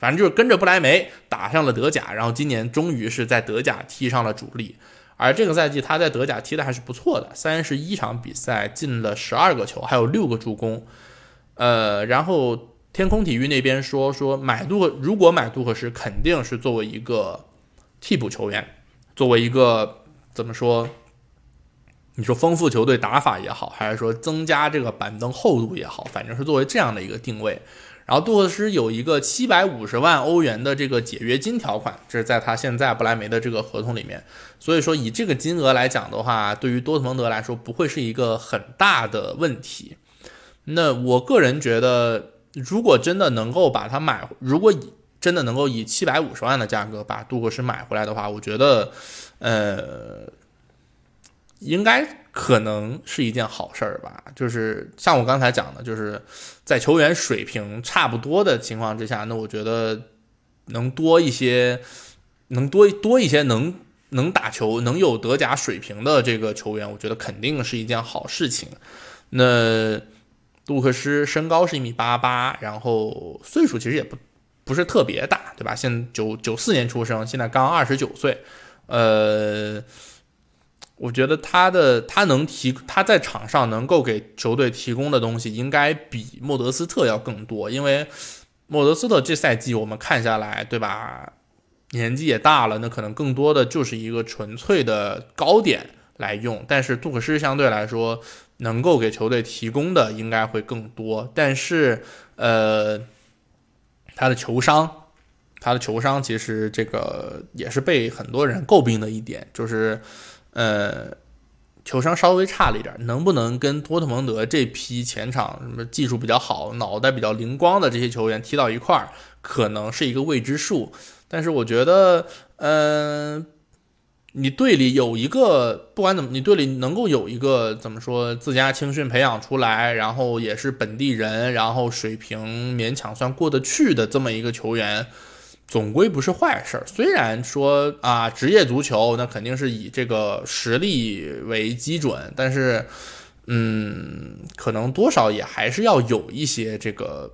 反正就是跟着不莱梅打上了德甲，然后今年终于是在德甲踢上了主力。而这个赛季他在德甲踢的还是不错的，三十一场比赛进了十二个球，还有六个助攻。呃，然后天空体育那边说说买杜，如果买杜克什，肯定是作为一个替补球员，作为一个怎么说？你说丰富球队打法也好，还是说增加这个板凳厚度也好，反正是作为这样的一个定位。然后杜克斯有一个七百五十万欧元的这个解约金条款，这是在他现在不莱梅的这个合同里面。所以说以这个金额来讲的话，对于多特蒙德来说不会是一个很大的问题。那我个人觉得，如果真的能够把它买，如果以真的能够以七百五十万的价格把杜克斯买回来的话，我觉得，呃，应该。可能是一件好事儿吧，就是像我刚才讲的，就是在球员水平差不多的情况之下，那我觉得能多一些，能多多一些能能打球、能有德甲水平的这个球员，我觉得肯定是一件好事情。那杜克斯身高是一米八八，然后岁数其实也不不是特别大，对吧？现九九四年出生，现在刚二十九岁，呃。我觉得他的他能提他在场上能够给球队提供的东西，应该比莫德斯特要更多。因为莫德斯特这赛季我们看下来，对吧？年纪也大了，那可能更多的就是一个纯粹的高点来用。但是杜克斯相对来说，能够给球队提供的应该会更多。但是，呃，他的球商，他的球商其实这个也是被很多人诟病的一点，就是。呃，球商稍微差了一点，能不能跟多特蒙德这批前场什么技术比较好、脑袋比较灵光的这些球员踢到一块儿，可能是一个未知数。但是我觉得，嗯，你队里有一个，不管怎么，你队里能够有一个怎么说，自家青训培养出来，然后也是本地人，然后水平勉强算过得去的这么一个球员。总归不是坏事儿。虽然说啊，职业足球那肯定是以这个实力为基准，但是，嗯，可能多少也还是要有一些这个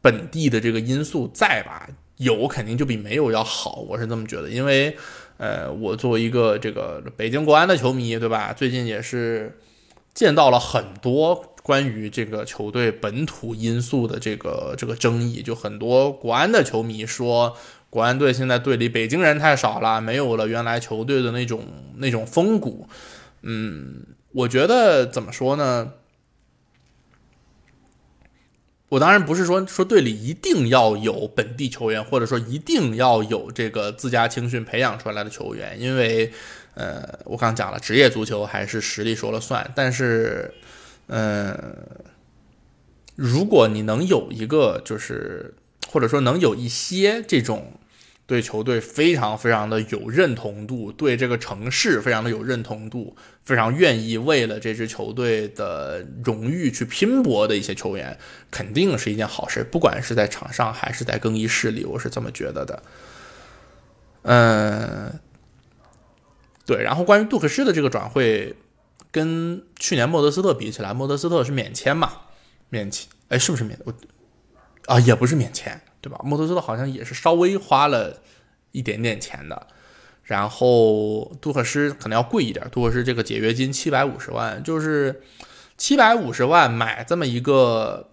本地的这个因素在吧。有肯定就比没有要好，我是这么觉得。因为，呃，我作为一个这个北京国安的球迷，对吧？最近也是见到了很多。关于这个球队本土因素的这个这个争议，就很多国安的球迷说，国安队现在队里北京人太少了，没有了原来球队的那种那种风骨。嗯，我觉得怎么说呢？我当然不是说说队里一定要有本地球员，或者说一定要有这个自家青训培养出来的球员，因为呃，我刚讲了，职业足球还是实力说了算，但是。嗯，如果你能有一个，就是或者说能有一些这种对球队非常非常的有认同度，对这个城市非常的有认同度，非常愿意为了这支球队的荣誉去拼搏的一些球员，肯定是一件好事。不管是在场上还是在更衣室里，我是这么觉得的。嗯，对。然后关于杜克斯的这个转会，跟去年莫德斯特比起来，莫德斯特是免签嘛？免签？哎，是不是免？我啊，也不是免签。对吧？莫德斯特好像也是稍微花了一点点钱的，然后杜克斯可能要贵一点。杜克斯这个解约金七百五十万，就是七百五十万买这么一个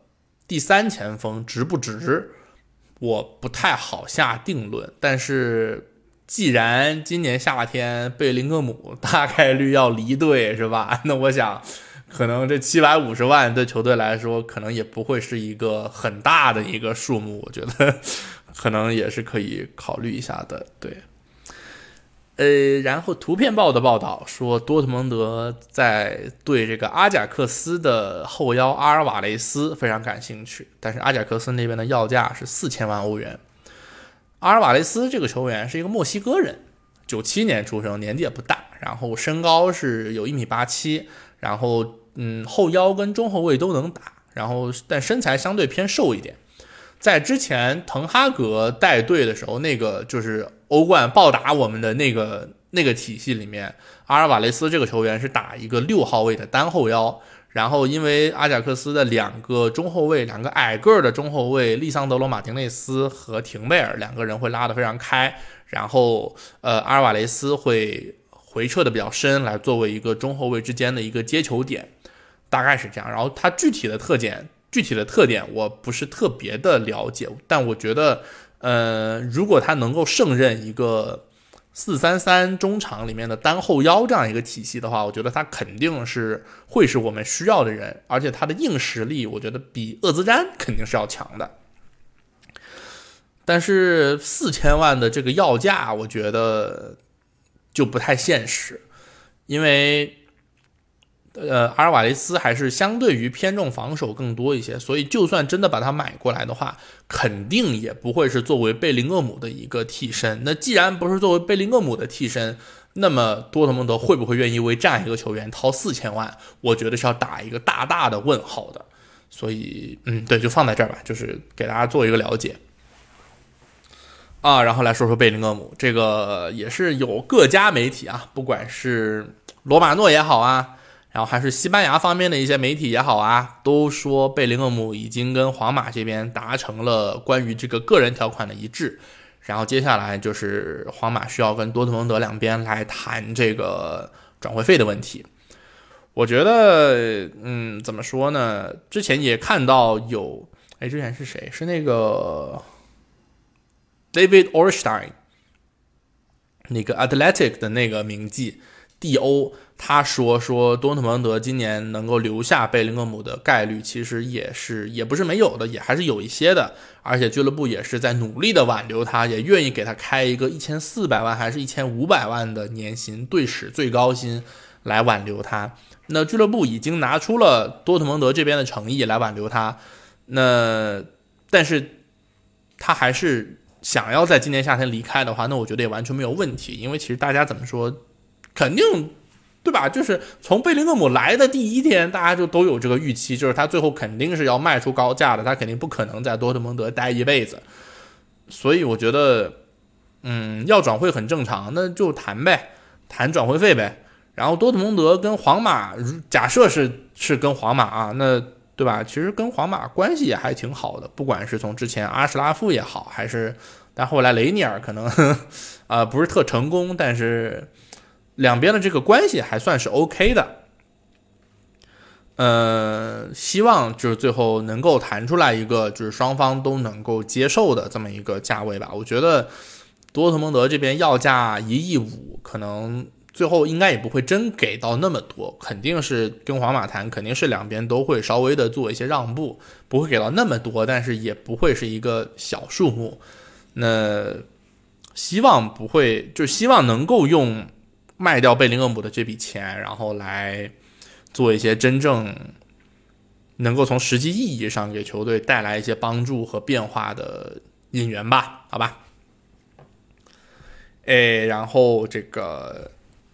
第三前锋值不值？我不太好下定论。但是既然今年夏天贝林厄姆大概率要离队，是吧？那我想。可能这七百五十万对球队来说，可能也不会是一个很大的一个数目，我觉得可能也是可以考虑一下的。对，呃，然后图片报的报道说，多特蒙德在对这个阿贾克斯的后腰阿尔瓦雷斯非常感兴趣，但是阿贾克斯那边的要价是四千万欧元。阿尔瓦雷斯这个球员是一个墨西哥人，九七年出生，年纪也不大，然后身高是有一米八七，然后。嗯，后腰跟中后卫都能打，然后但身材相对偏瘦一点。在之前滕哈格带队的时候，那个就是欧冠暴打我们的那个那个体系里面，阿尔瓦雷斯这个球员是打一个六号位的单后腰。然后因为阿贾克斯的两个中后卫，两个矮个儿的中后卫利桑德罗马廷内斯和廷贝尔两个人会拉得非常开，然后呃阿尔瓦雷斯会回撤的比较深，来作为一个中后卫之间的一个接球点。大概是这样，然后他具体的特点，具体的特点我不是特别的了解，但我觉得，呃，如果他能够胜任一个四三三中场里面的单后腰这样一个体系的话，我觉得他肯定是会是我们需要的人，而且他的硬实力，我觉得比厄兹詹肯定是要强的。但是四千万的这个要价，我觉得就不太现实，因为。呃，阿尔瓦雷斯还是相对于偏重防守更多一些，所以就算真的把他买过来的话，肯定也不会是作为贝林厄姆的一个替身。那既然不是作为贝林厄姆的替身，那么多特蒙德会不会愿意为这样一个球员掏四千万？我觉得是要打一个大大的问号的。所以，嗯，对，就放在这儿吧，就是给大家做一个了解啊。然后来说说贝林厄姆，这个也是有各家媒体啊，不管是罗马诺也好啊。然后还是西班牙方面的一些媒体也好啊，都说贝林厄姆已经跟皇马这边达成了关于这个个人条款的一致，然后接下来就是皇马需要跟多特蒙德两边来谈这个转会费的问题。我觉得，嗯，怎么说呢？之前也看到有，哎，之前是谁？是那个 David Orstein，那个 Athletic 的那个名记 D.O。他说：“说多特蒙德今年能够留下贝林厄姆的概率，其实也是也不是没有的，也还是有一些的。而且俱乐部也是在努力的挽留他，也愿意给他开一个一千四百万还是一千五百万的年薪，队史最高薪来挽留他。那俱乐部已经拿出了多特蒙德这边的诚意来挽留他。那但是他还是想要在今年夏天离开的话，那我觉得也完全没有问题，因为其实大家怎么说，肯定。”对吧？就是从贝林厄姆来的第一天，大家就都有这个预期，就是他最后肯定是要卖出高价的，他肯定不可能在多特蒙德待一辈子。所以我觉得，嗯，要转会很正常，那就谈呗，谈转会费呗。然后多特蒙德跟皇马，假设是是跟皇马啊，那对吧？其实跟皇马关系也还挺好的，不管是从之前阿什拉夫也好，还是但后来雷尼尔可能啊 不是特成功，但是。两边的这个关系还算是 OK 的，呃，希望就是最后能够谈出来一个就是双方都能够接受的这么一个价位吧。我觉得多特蒙德这边要价一亿五，可能最后应该也不会真给到那么多，肯定是跟皇马谈，肯定是两边都会稍微的做一些让步，不会给到那么多，但是也不会是一个小数目。那希望不会，就希望能够用。卖掉贝林厄姆的这笔钱，然后来做一些真正能够从实际意义上给球队带来一些帮助和变化的引援吧，好吧。哎，然后这个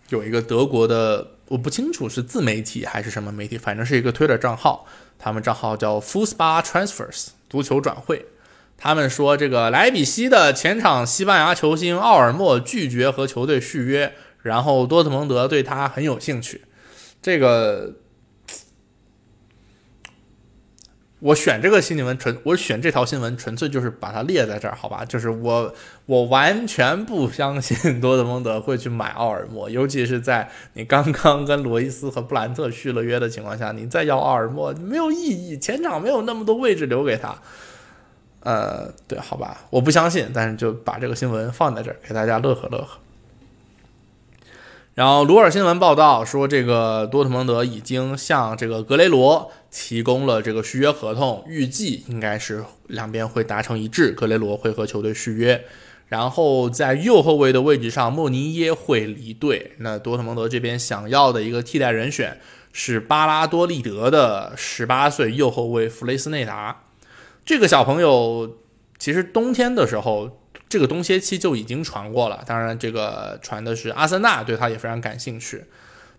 有一个德国的，我不清楚是自媒体还是什么媒体，反正是一个 Twitter 账号，他们账号叫 Fußball Transfers 足球转会。他们说这个莱比锡的前场西班牙球星奥尔莫拒绝和球队续约，然后多特蒙德对他很有兴趣。这个。我选这个新闻纯，我选这条新闻纯粹就是把它列在这儿，好吧？就是我我完全不相信多特蒙德会去买奥尔莫，尤其是在你刚刚跟罗伊斯和布兰特续了约的情况下，你再要奥尔莫没有意义，前场没有那么多位置留给他。呃，对，好吧，我不相信，但是就把这个新闻放在这儿，给大家乐呵乐呵。然后，鲁尔新闻报道说，这个多特蒙德已经向这个格雷罗提供了这个续约合同，预计应该是两边会达成一致，格雷罗会和球队续约。然后在右后卫的位置上，莫尼耶会离队。那多特蒙德这边想要的一个替代人选是巴拉多利德的十八岁右后卫弗雷斯内达。这个小朋友其实冬天的时候。这个冬歇期就已经传过了，当然这个传的是阿森纳对他也非常感兴趣。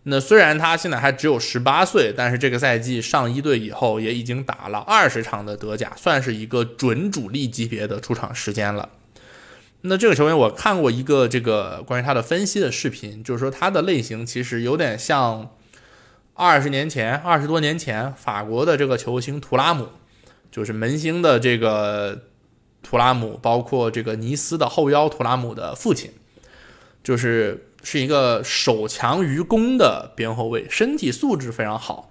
那虽然他现在还只有十八岁，但是这个赛季上一队以后也已经打了二十场的德甲，算是一个准主力级别的出场时间了。那这个球员我看过一个这个关于他的分析的视频，就是说他的类型其实有点像二十年前、二十多年前法国的这个球星图拉姆，就是门兴的这个。图拉姆包括这个尼斯的后腰图拉姆的父亲，就是是一个守强于攻的边后卫，身体素质非常好，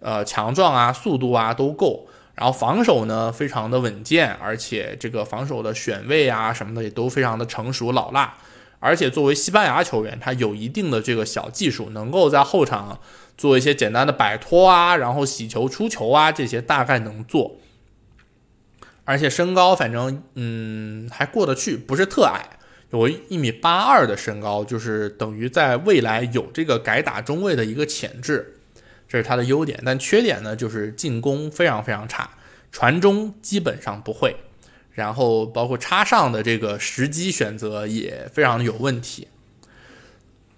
呃，强壮啊，速度啊都够，然后防守呢非常的稳健，而且这个防守的选位啊什么的也都非常的成熟老辣，而且作为西班牙球员，他有一定的这个小技术，能够在后场做一些简单的摆脱啊，然后洗球出球啊这些大概能做。而且身高反正嗯还过得去，不是特矮，有一米八二的身高，就是等于在未来有这个改打中卫的一个潜质，这是他的优点。但缺点呢，就是进攻非常非常差，传中基本上不会，然后包括插上的这个时机选择也非常的有问题。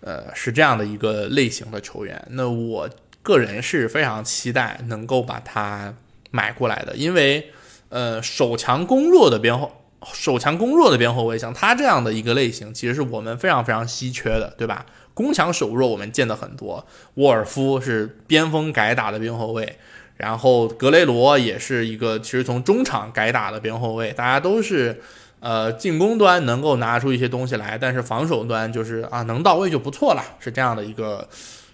呃，是这样的一个类型的球员。那我个人是非常期待能够把他买过来的，因为。呃，守强攻弱的边后，守强攻弱的边后卫，像他这样的一个类型，其实是我们非常非常稀缺的，对吧？攻强守弱我们见的很多，沃尔夫是边锋改打的边后卫，然后格雷罗也是一个其实从中场改打的边后卫，大家都是呃进攻端能够拿出一些东西来，但是防守端就是啊能到位就不错了，是这样的一个。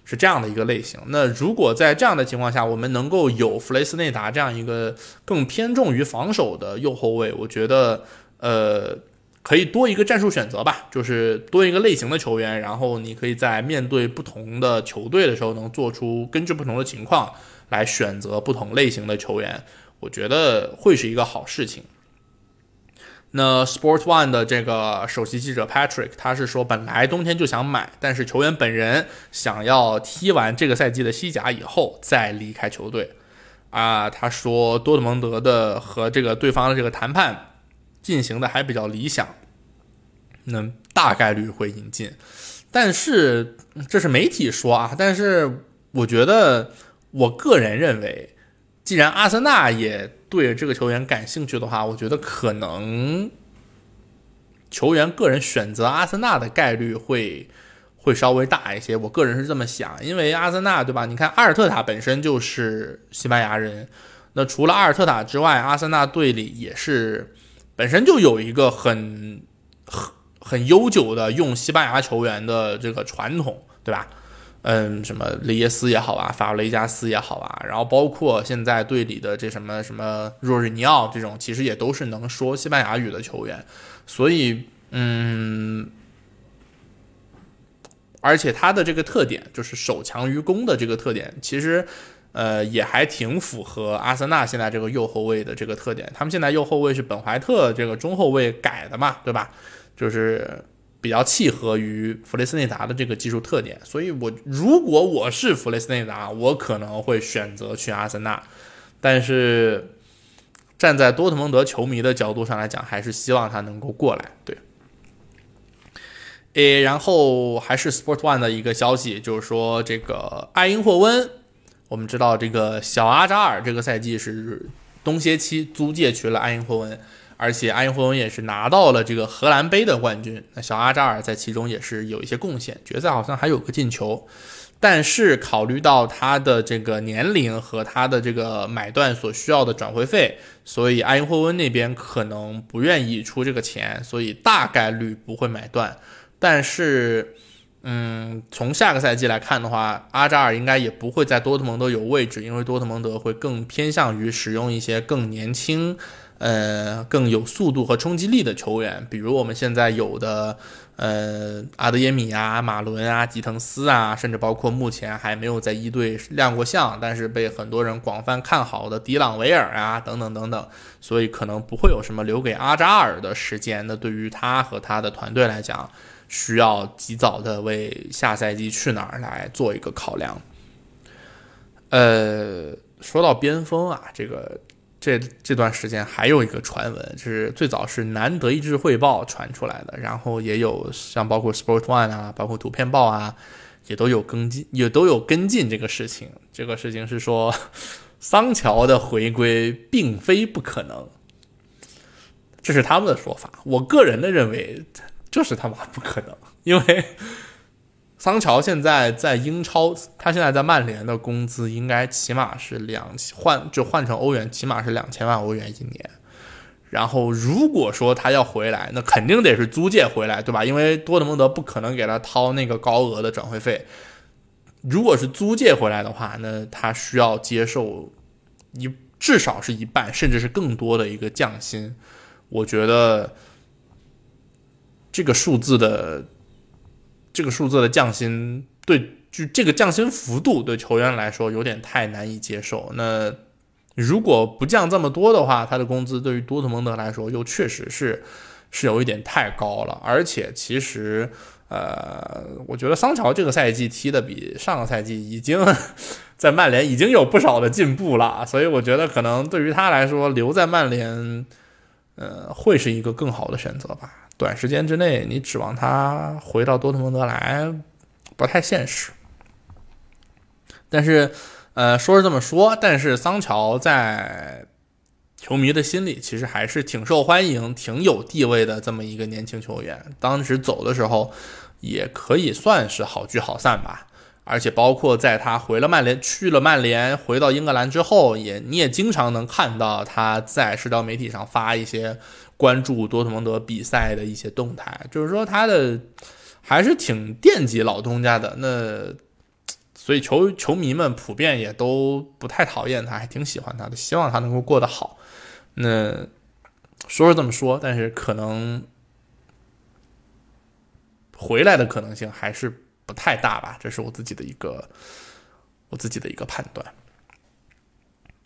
是这样的一个类型。那如果在这样的情况下，我们能够有弗雷斯内达这样一个更偏重于防守的右后卫，我觉得，呃，可以多一个战术选择吧，就是多一个类型的球员，然后你可以在面对不同的球队的时候，能做出根据不同的情况来选择不同类型的球员，我觉得会是一个好事情。那 Sport One 的这个首席记者 Patrick，他是说本来冬天就想买，但是球员本人想要踢完这个赛季的西甲以后再离开球队。啊，他说多特蒙德的和这个对方的这个谈判进行的还比较理想，那大概率会引进。但是这是媒体说啊，但是我觉得我个人认为，既然阿森纳也。对这个球员感兴趣的话，我觉得可能球员个人选择阿森纳的概率会会稍微大一些。我个人是这么想，因为阿森纳对吧？你看阿尔特塔本身就是西班牙人，那除了阿尔特塔之外，阿森纳队里也是本身就有一个很很很悠久的用西班牙球员的这个传统，对吧？嗯，什么雷耶斯也好啊，法雷加斯也好啊，然后包括现在队里的这什么什么若日尼奥这种，其实也都是能说西班牙语的球员，所以嗯，而且他的这个特点就是守强于攻的这个特点，其实呃也还挺符合阿森纳现在这个右后卫的这个特点。他们现在右后卫是本怀特这个中后卫改的嘛，对吧？就是。比较契合于弗雷斯内达的这个技术特点，所以我如果我是弗雷斯内达，我可能会选择去阿森纳。但是站在多特蒙德球迷的角度上来讲，还是希望他能够过来。对，诶，然后还是 Sport One 的一个消息，就是说这个埃因霍温，我们知道这个小阿扎尔这个赛季是冬歇期租借去了埃因霍温，而且埃因霍温也是拿到了这个荷兰杯的冠军，那小阿扎尔在其中也是有一些贡献，决赛好像还有个进球。但是考虑到他的这个年龄和他的这个买断所需要的转会费，所以埃因霍温那边可能不愿意出这个钱，所以大概率不会买断。但是，嗯，从下个赛季来看的话，阿扎尔应该也不会在多特蒙德有位置，因为多特蒙德会更偏向于使用一些更年轻。呃，更有速度和冲击力的球员，比如我们现在有的，呃，阿德耶米啊、马伦啊、吉滕斯啊，甚至包括目前还没有在一队亮过相，但是被很多人广泛看好的迪朗维尔啊，等等等等，所以可能不会有什么留给阿扎尔的时间。那对于他和他的团队来讲，需要及早的为下赛季去哪儿来做一个考量。呃，说到边锋啊，这个。这这段时间还有一个传闻，就是最早是南德意志汇报传出来的，然后也有像包括 Sport One 啊，包括图片报啊，也都有跟进，也都有跟进这个事情。这个事情是说，桑乔的回归并非不可能，这是他们的说法。我个人的认为，就是他妈不可能，因为。桑乔现在在英超，他现在在曼联的工资应该起码是两换就换成欧元，起码是两千万欧元一年。然后如果说他要回来，那肯定得是租借回来，对吧？因为多特蒙德不可能给他掏那个高额的转会费。如果是租借回来的话，那他需要接受一至少是一半，甚至是更多的一个降薪。我觉得这个数字的。这个数字的降薪对，就这个降薪幅度对球员来说有点太难以接受。那如果不降这么多的话，他的工资对于多特蒙德来说又确实是是有一点太高了。而且其实，呃，我觉得桑乔这个赛季踢的比上个赛季已经 在曼联已经有不少的进步了，所以我觉得可能对于他来说留在曼联，呃，会是一个更好的选择吧。短时间之内，你指望他回到多特蒙德来，不太现实。但是，呃，说是这么说，但是桑乔在球迷的心里其实还是挺受欢迎、挺有地位的这么一个年轻球员。当时走的时候，也可以算是好聚好散吧。而且，包括在他回了曼联、去了曼联、回到英格兰之后，也你也经常能看到他在社交媒体上发一些。关注多特蒙德比赛的一些动态，就是说他的还是挺惦记老东家的。那所以球球迷们普遍也都不太讨厌他，还挺喜欢他的，希望他能够过得好。那说是这么说，但是可能回来的可能性还是不太大吧。这是我自己的一个我自己的一个判断，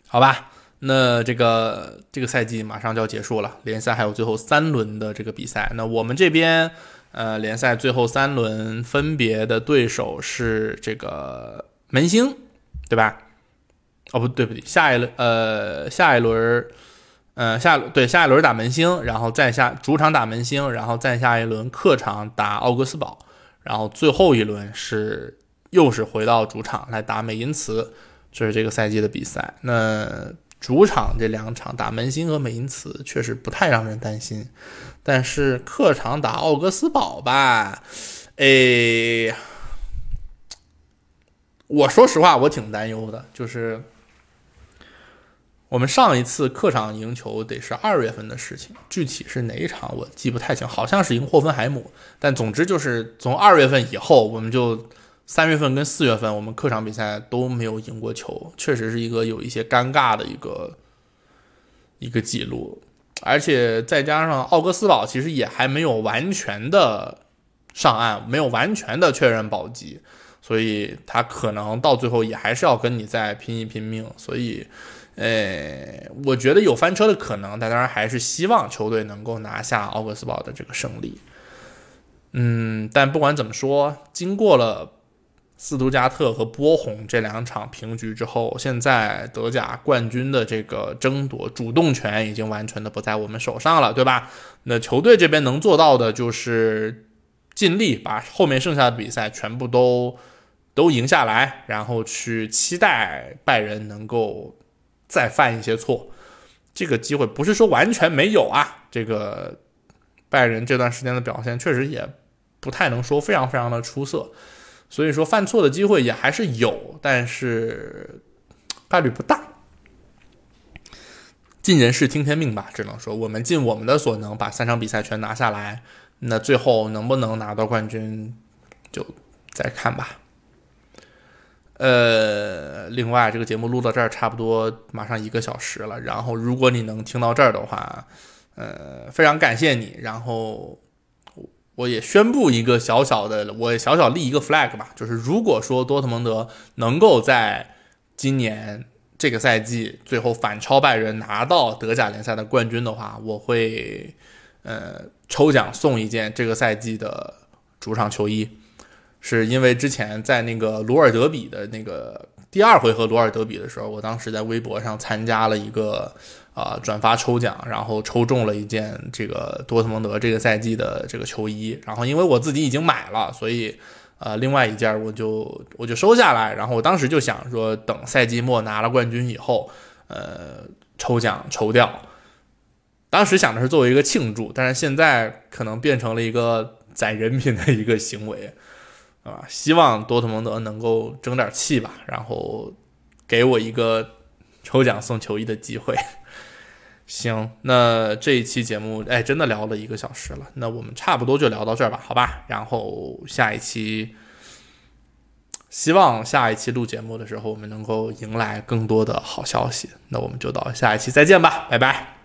好吧。那这个这个赛季马上就要结束了，联赛还有最后三轮的这个比赛。那我们这边，呃，联赛最后三轮分别的对手是这个门兴，对吧？哦，不对，不对，下一轮，呃，下一轮，呃，下对下一轮打门兴，然后再下主场打门兴，然后再下一轮客场打奥格斯堡，然后最后一轮是又是回到主场来打美因茨，这是这个赛季的比赛。那。主场这两场打门兴和美因茨确实不太让人担心，但是客场打奥格斯堡吧，哎，我说实话我挺担忧的。就是我们上一次客场赢球得是二月份的事情，具体是哪一场我记不太清，好像是赢霍芬海姆。但总之就是从二月份以后，我们就。三月份跟四月份，我们客场比赛都没有赢过球，确实是一个有一些尴尬的一个一个记录，而且再加上奥格斯堡其实也还没有完全的上岸，没有完全的确认保级，所以他可能到最后也还是要跟你再拼一拼命。所以，呃，我觉得有翻车的可能，但当然还是希望球队能够拿下奥格斯堡的这个胜利。嗯，但不管怎么说，经过了。斯图加特和波鸿这两场平局之后，现在德甲冠军的这个争夺主动权已经完全的不在我们手上了，对吧？那球队这边能做到的就是尽力把后面剩下的比赛全部都都赢下来，然后去期待拜仁能够再犯一些错。这个机会不是说完全没有啊，这个拜仁这段时间的表现确实也不太能说非常非常的出色，所以说犯错的机会也还是有，但是概率不大。尽人事听天命吧，只能说我们尽我们的所能把三场比赛全拿下来。那最后能不能拿到冠军，就再看吧。呃，另外这个节目录到这儿差不多马上一个小时了，然后如果你能听到这儿的话，呃，非常感谢你。然后我也宣布一个小小的，我小小立一个 flag 吧，就是如果说多特蒙德能够在今年这个赛季最后反超拜仁拿到德甲联赛的冠军的话，我会呃抽奖送一件这个赛季的主场球衣。是因为之前在那个罗尔德比的那个第二回合罗尔德比的时候，我当时在微博上参加了一个啊转发抽奖，然后抽中了一件这个多特蒙德这个赛季的这个球衣。然后因为我自己已经买了，所以呃另外一件我就我就收下来。然后我当时就想说，等赛季末拿了冠军以后，呃抽奖抽掉。当时想的是作为一个庆祝，但是现在可能变成了一个宰人品的一个行为。啊，希望多特蒙德能够争点气吧，然后给我一个抽奖送球衣的机会。行，那这一期节目，哎，真的聊了一个小时了，那我们差不多就聊到这儿吧，好吧？然后下一期，希望下一期录节目的时候，我们能够迎来更多的好消息。那我们就到下一期再见吧，拜拜。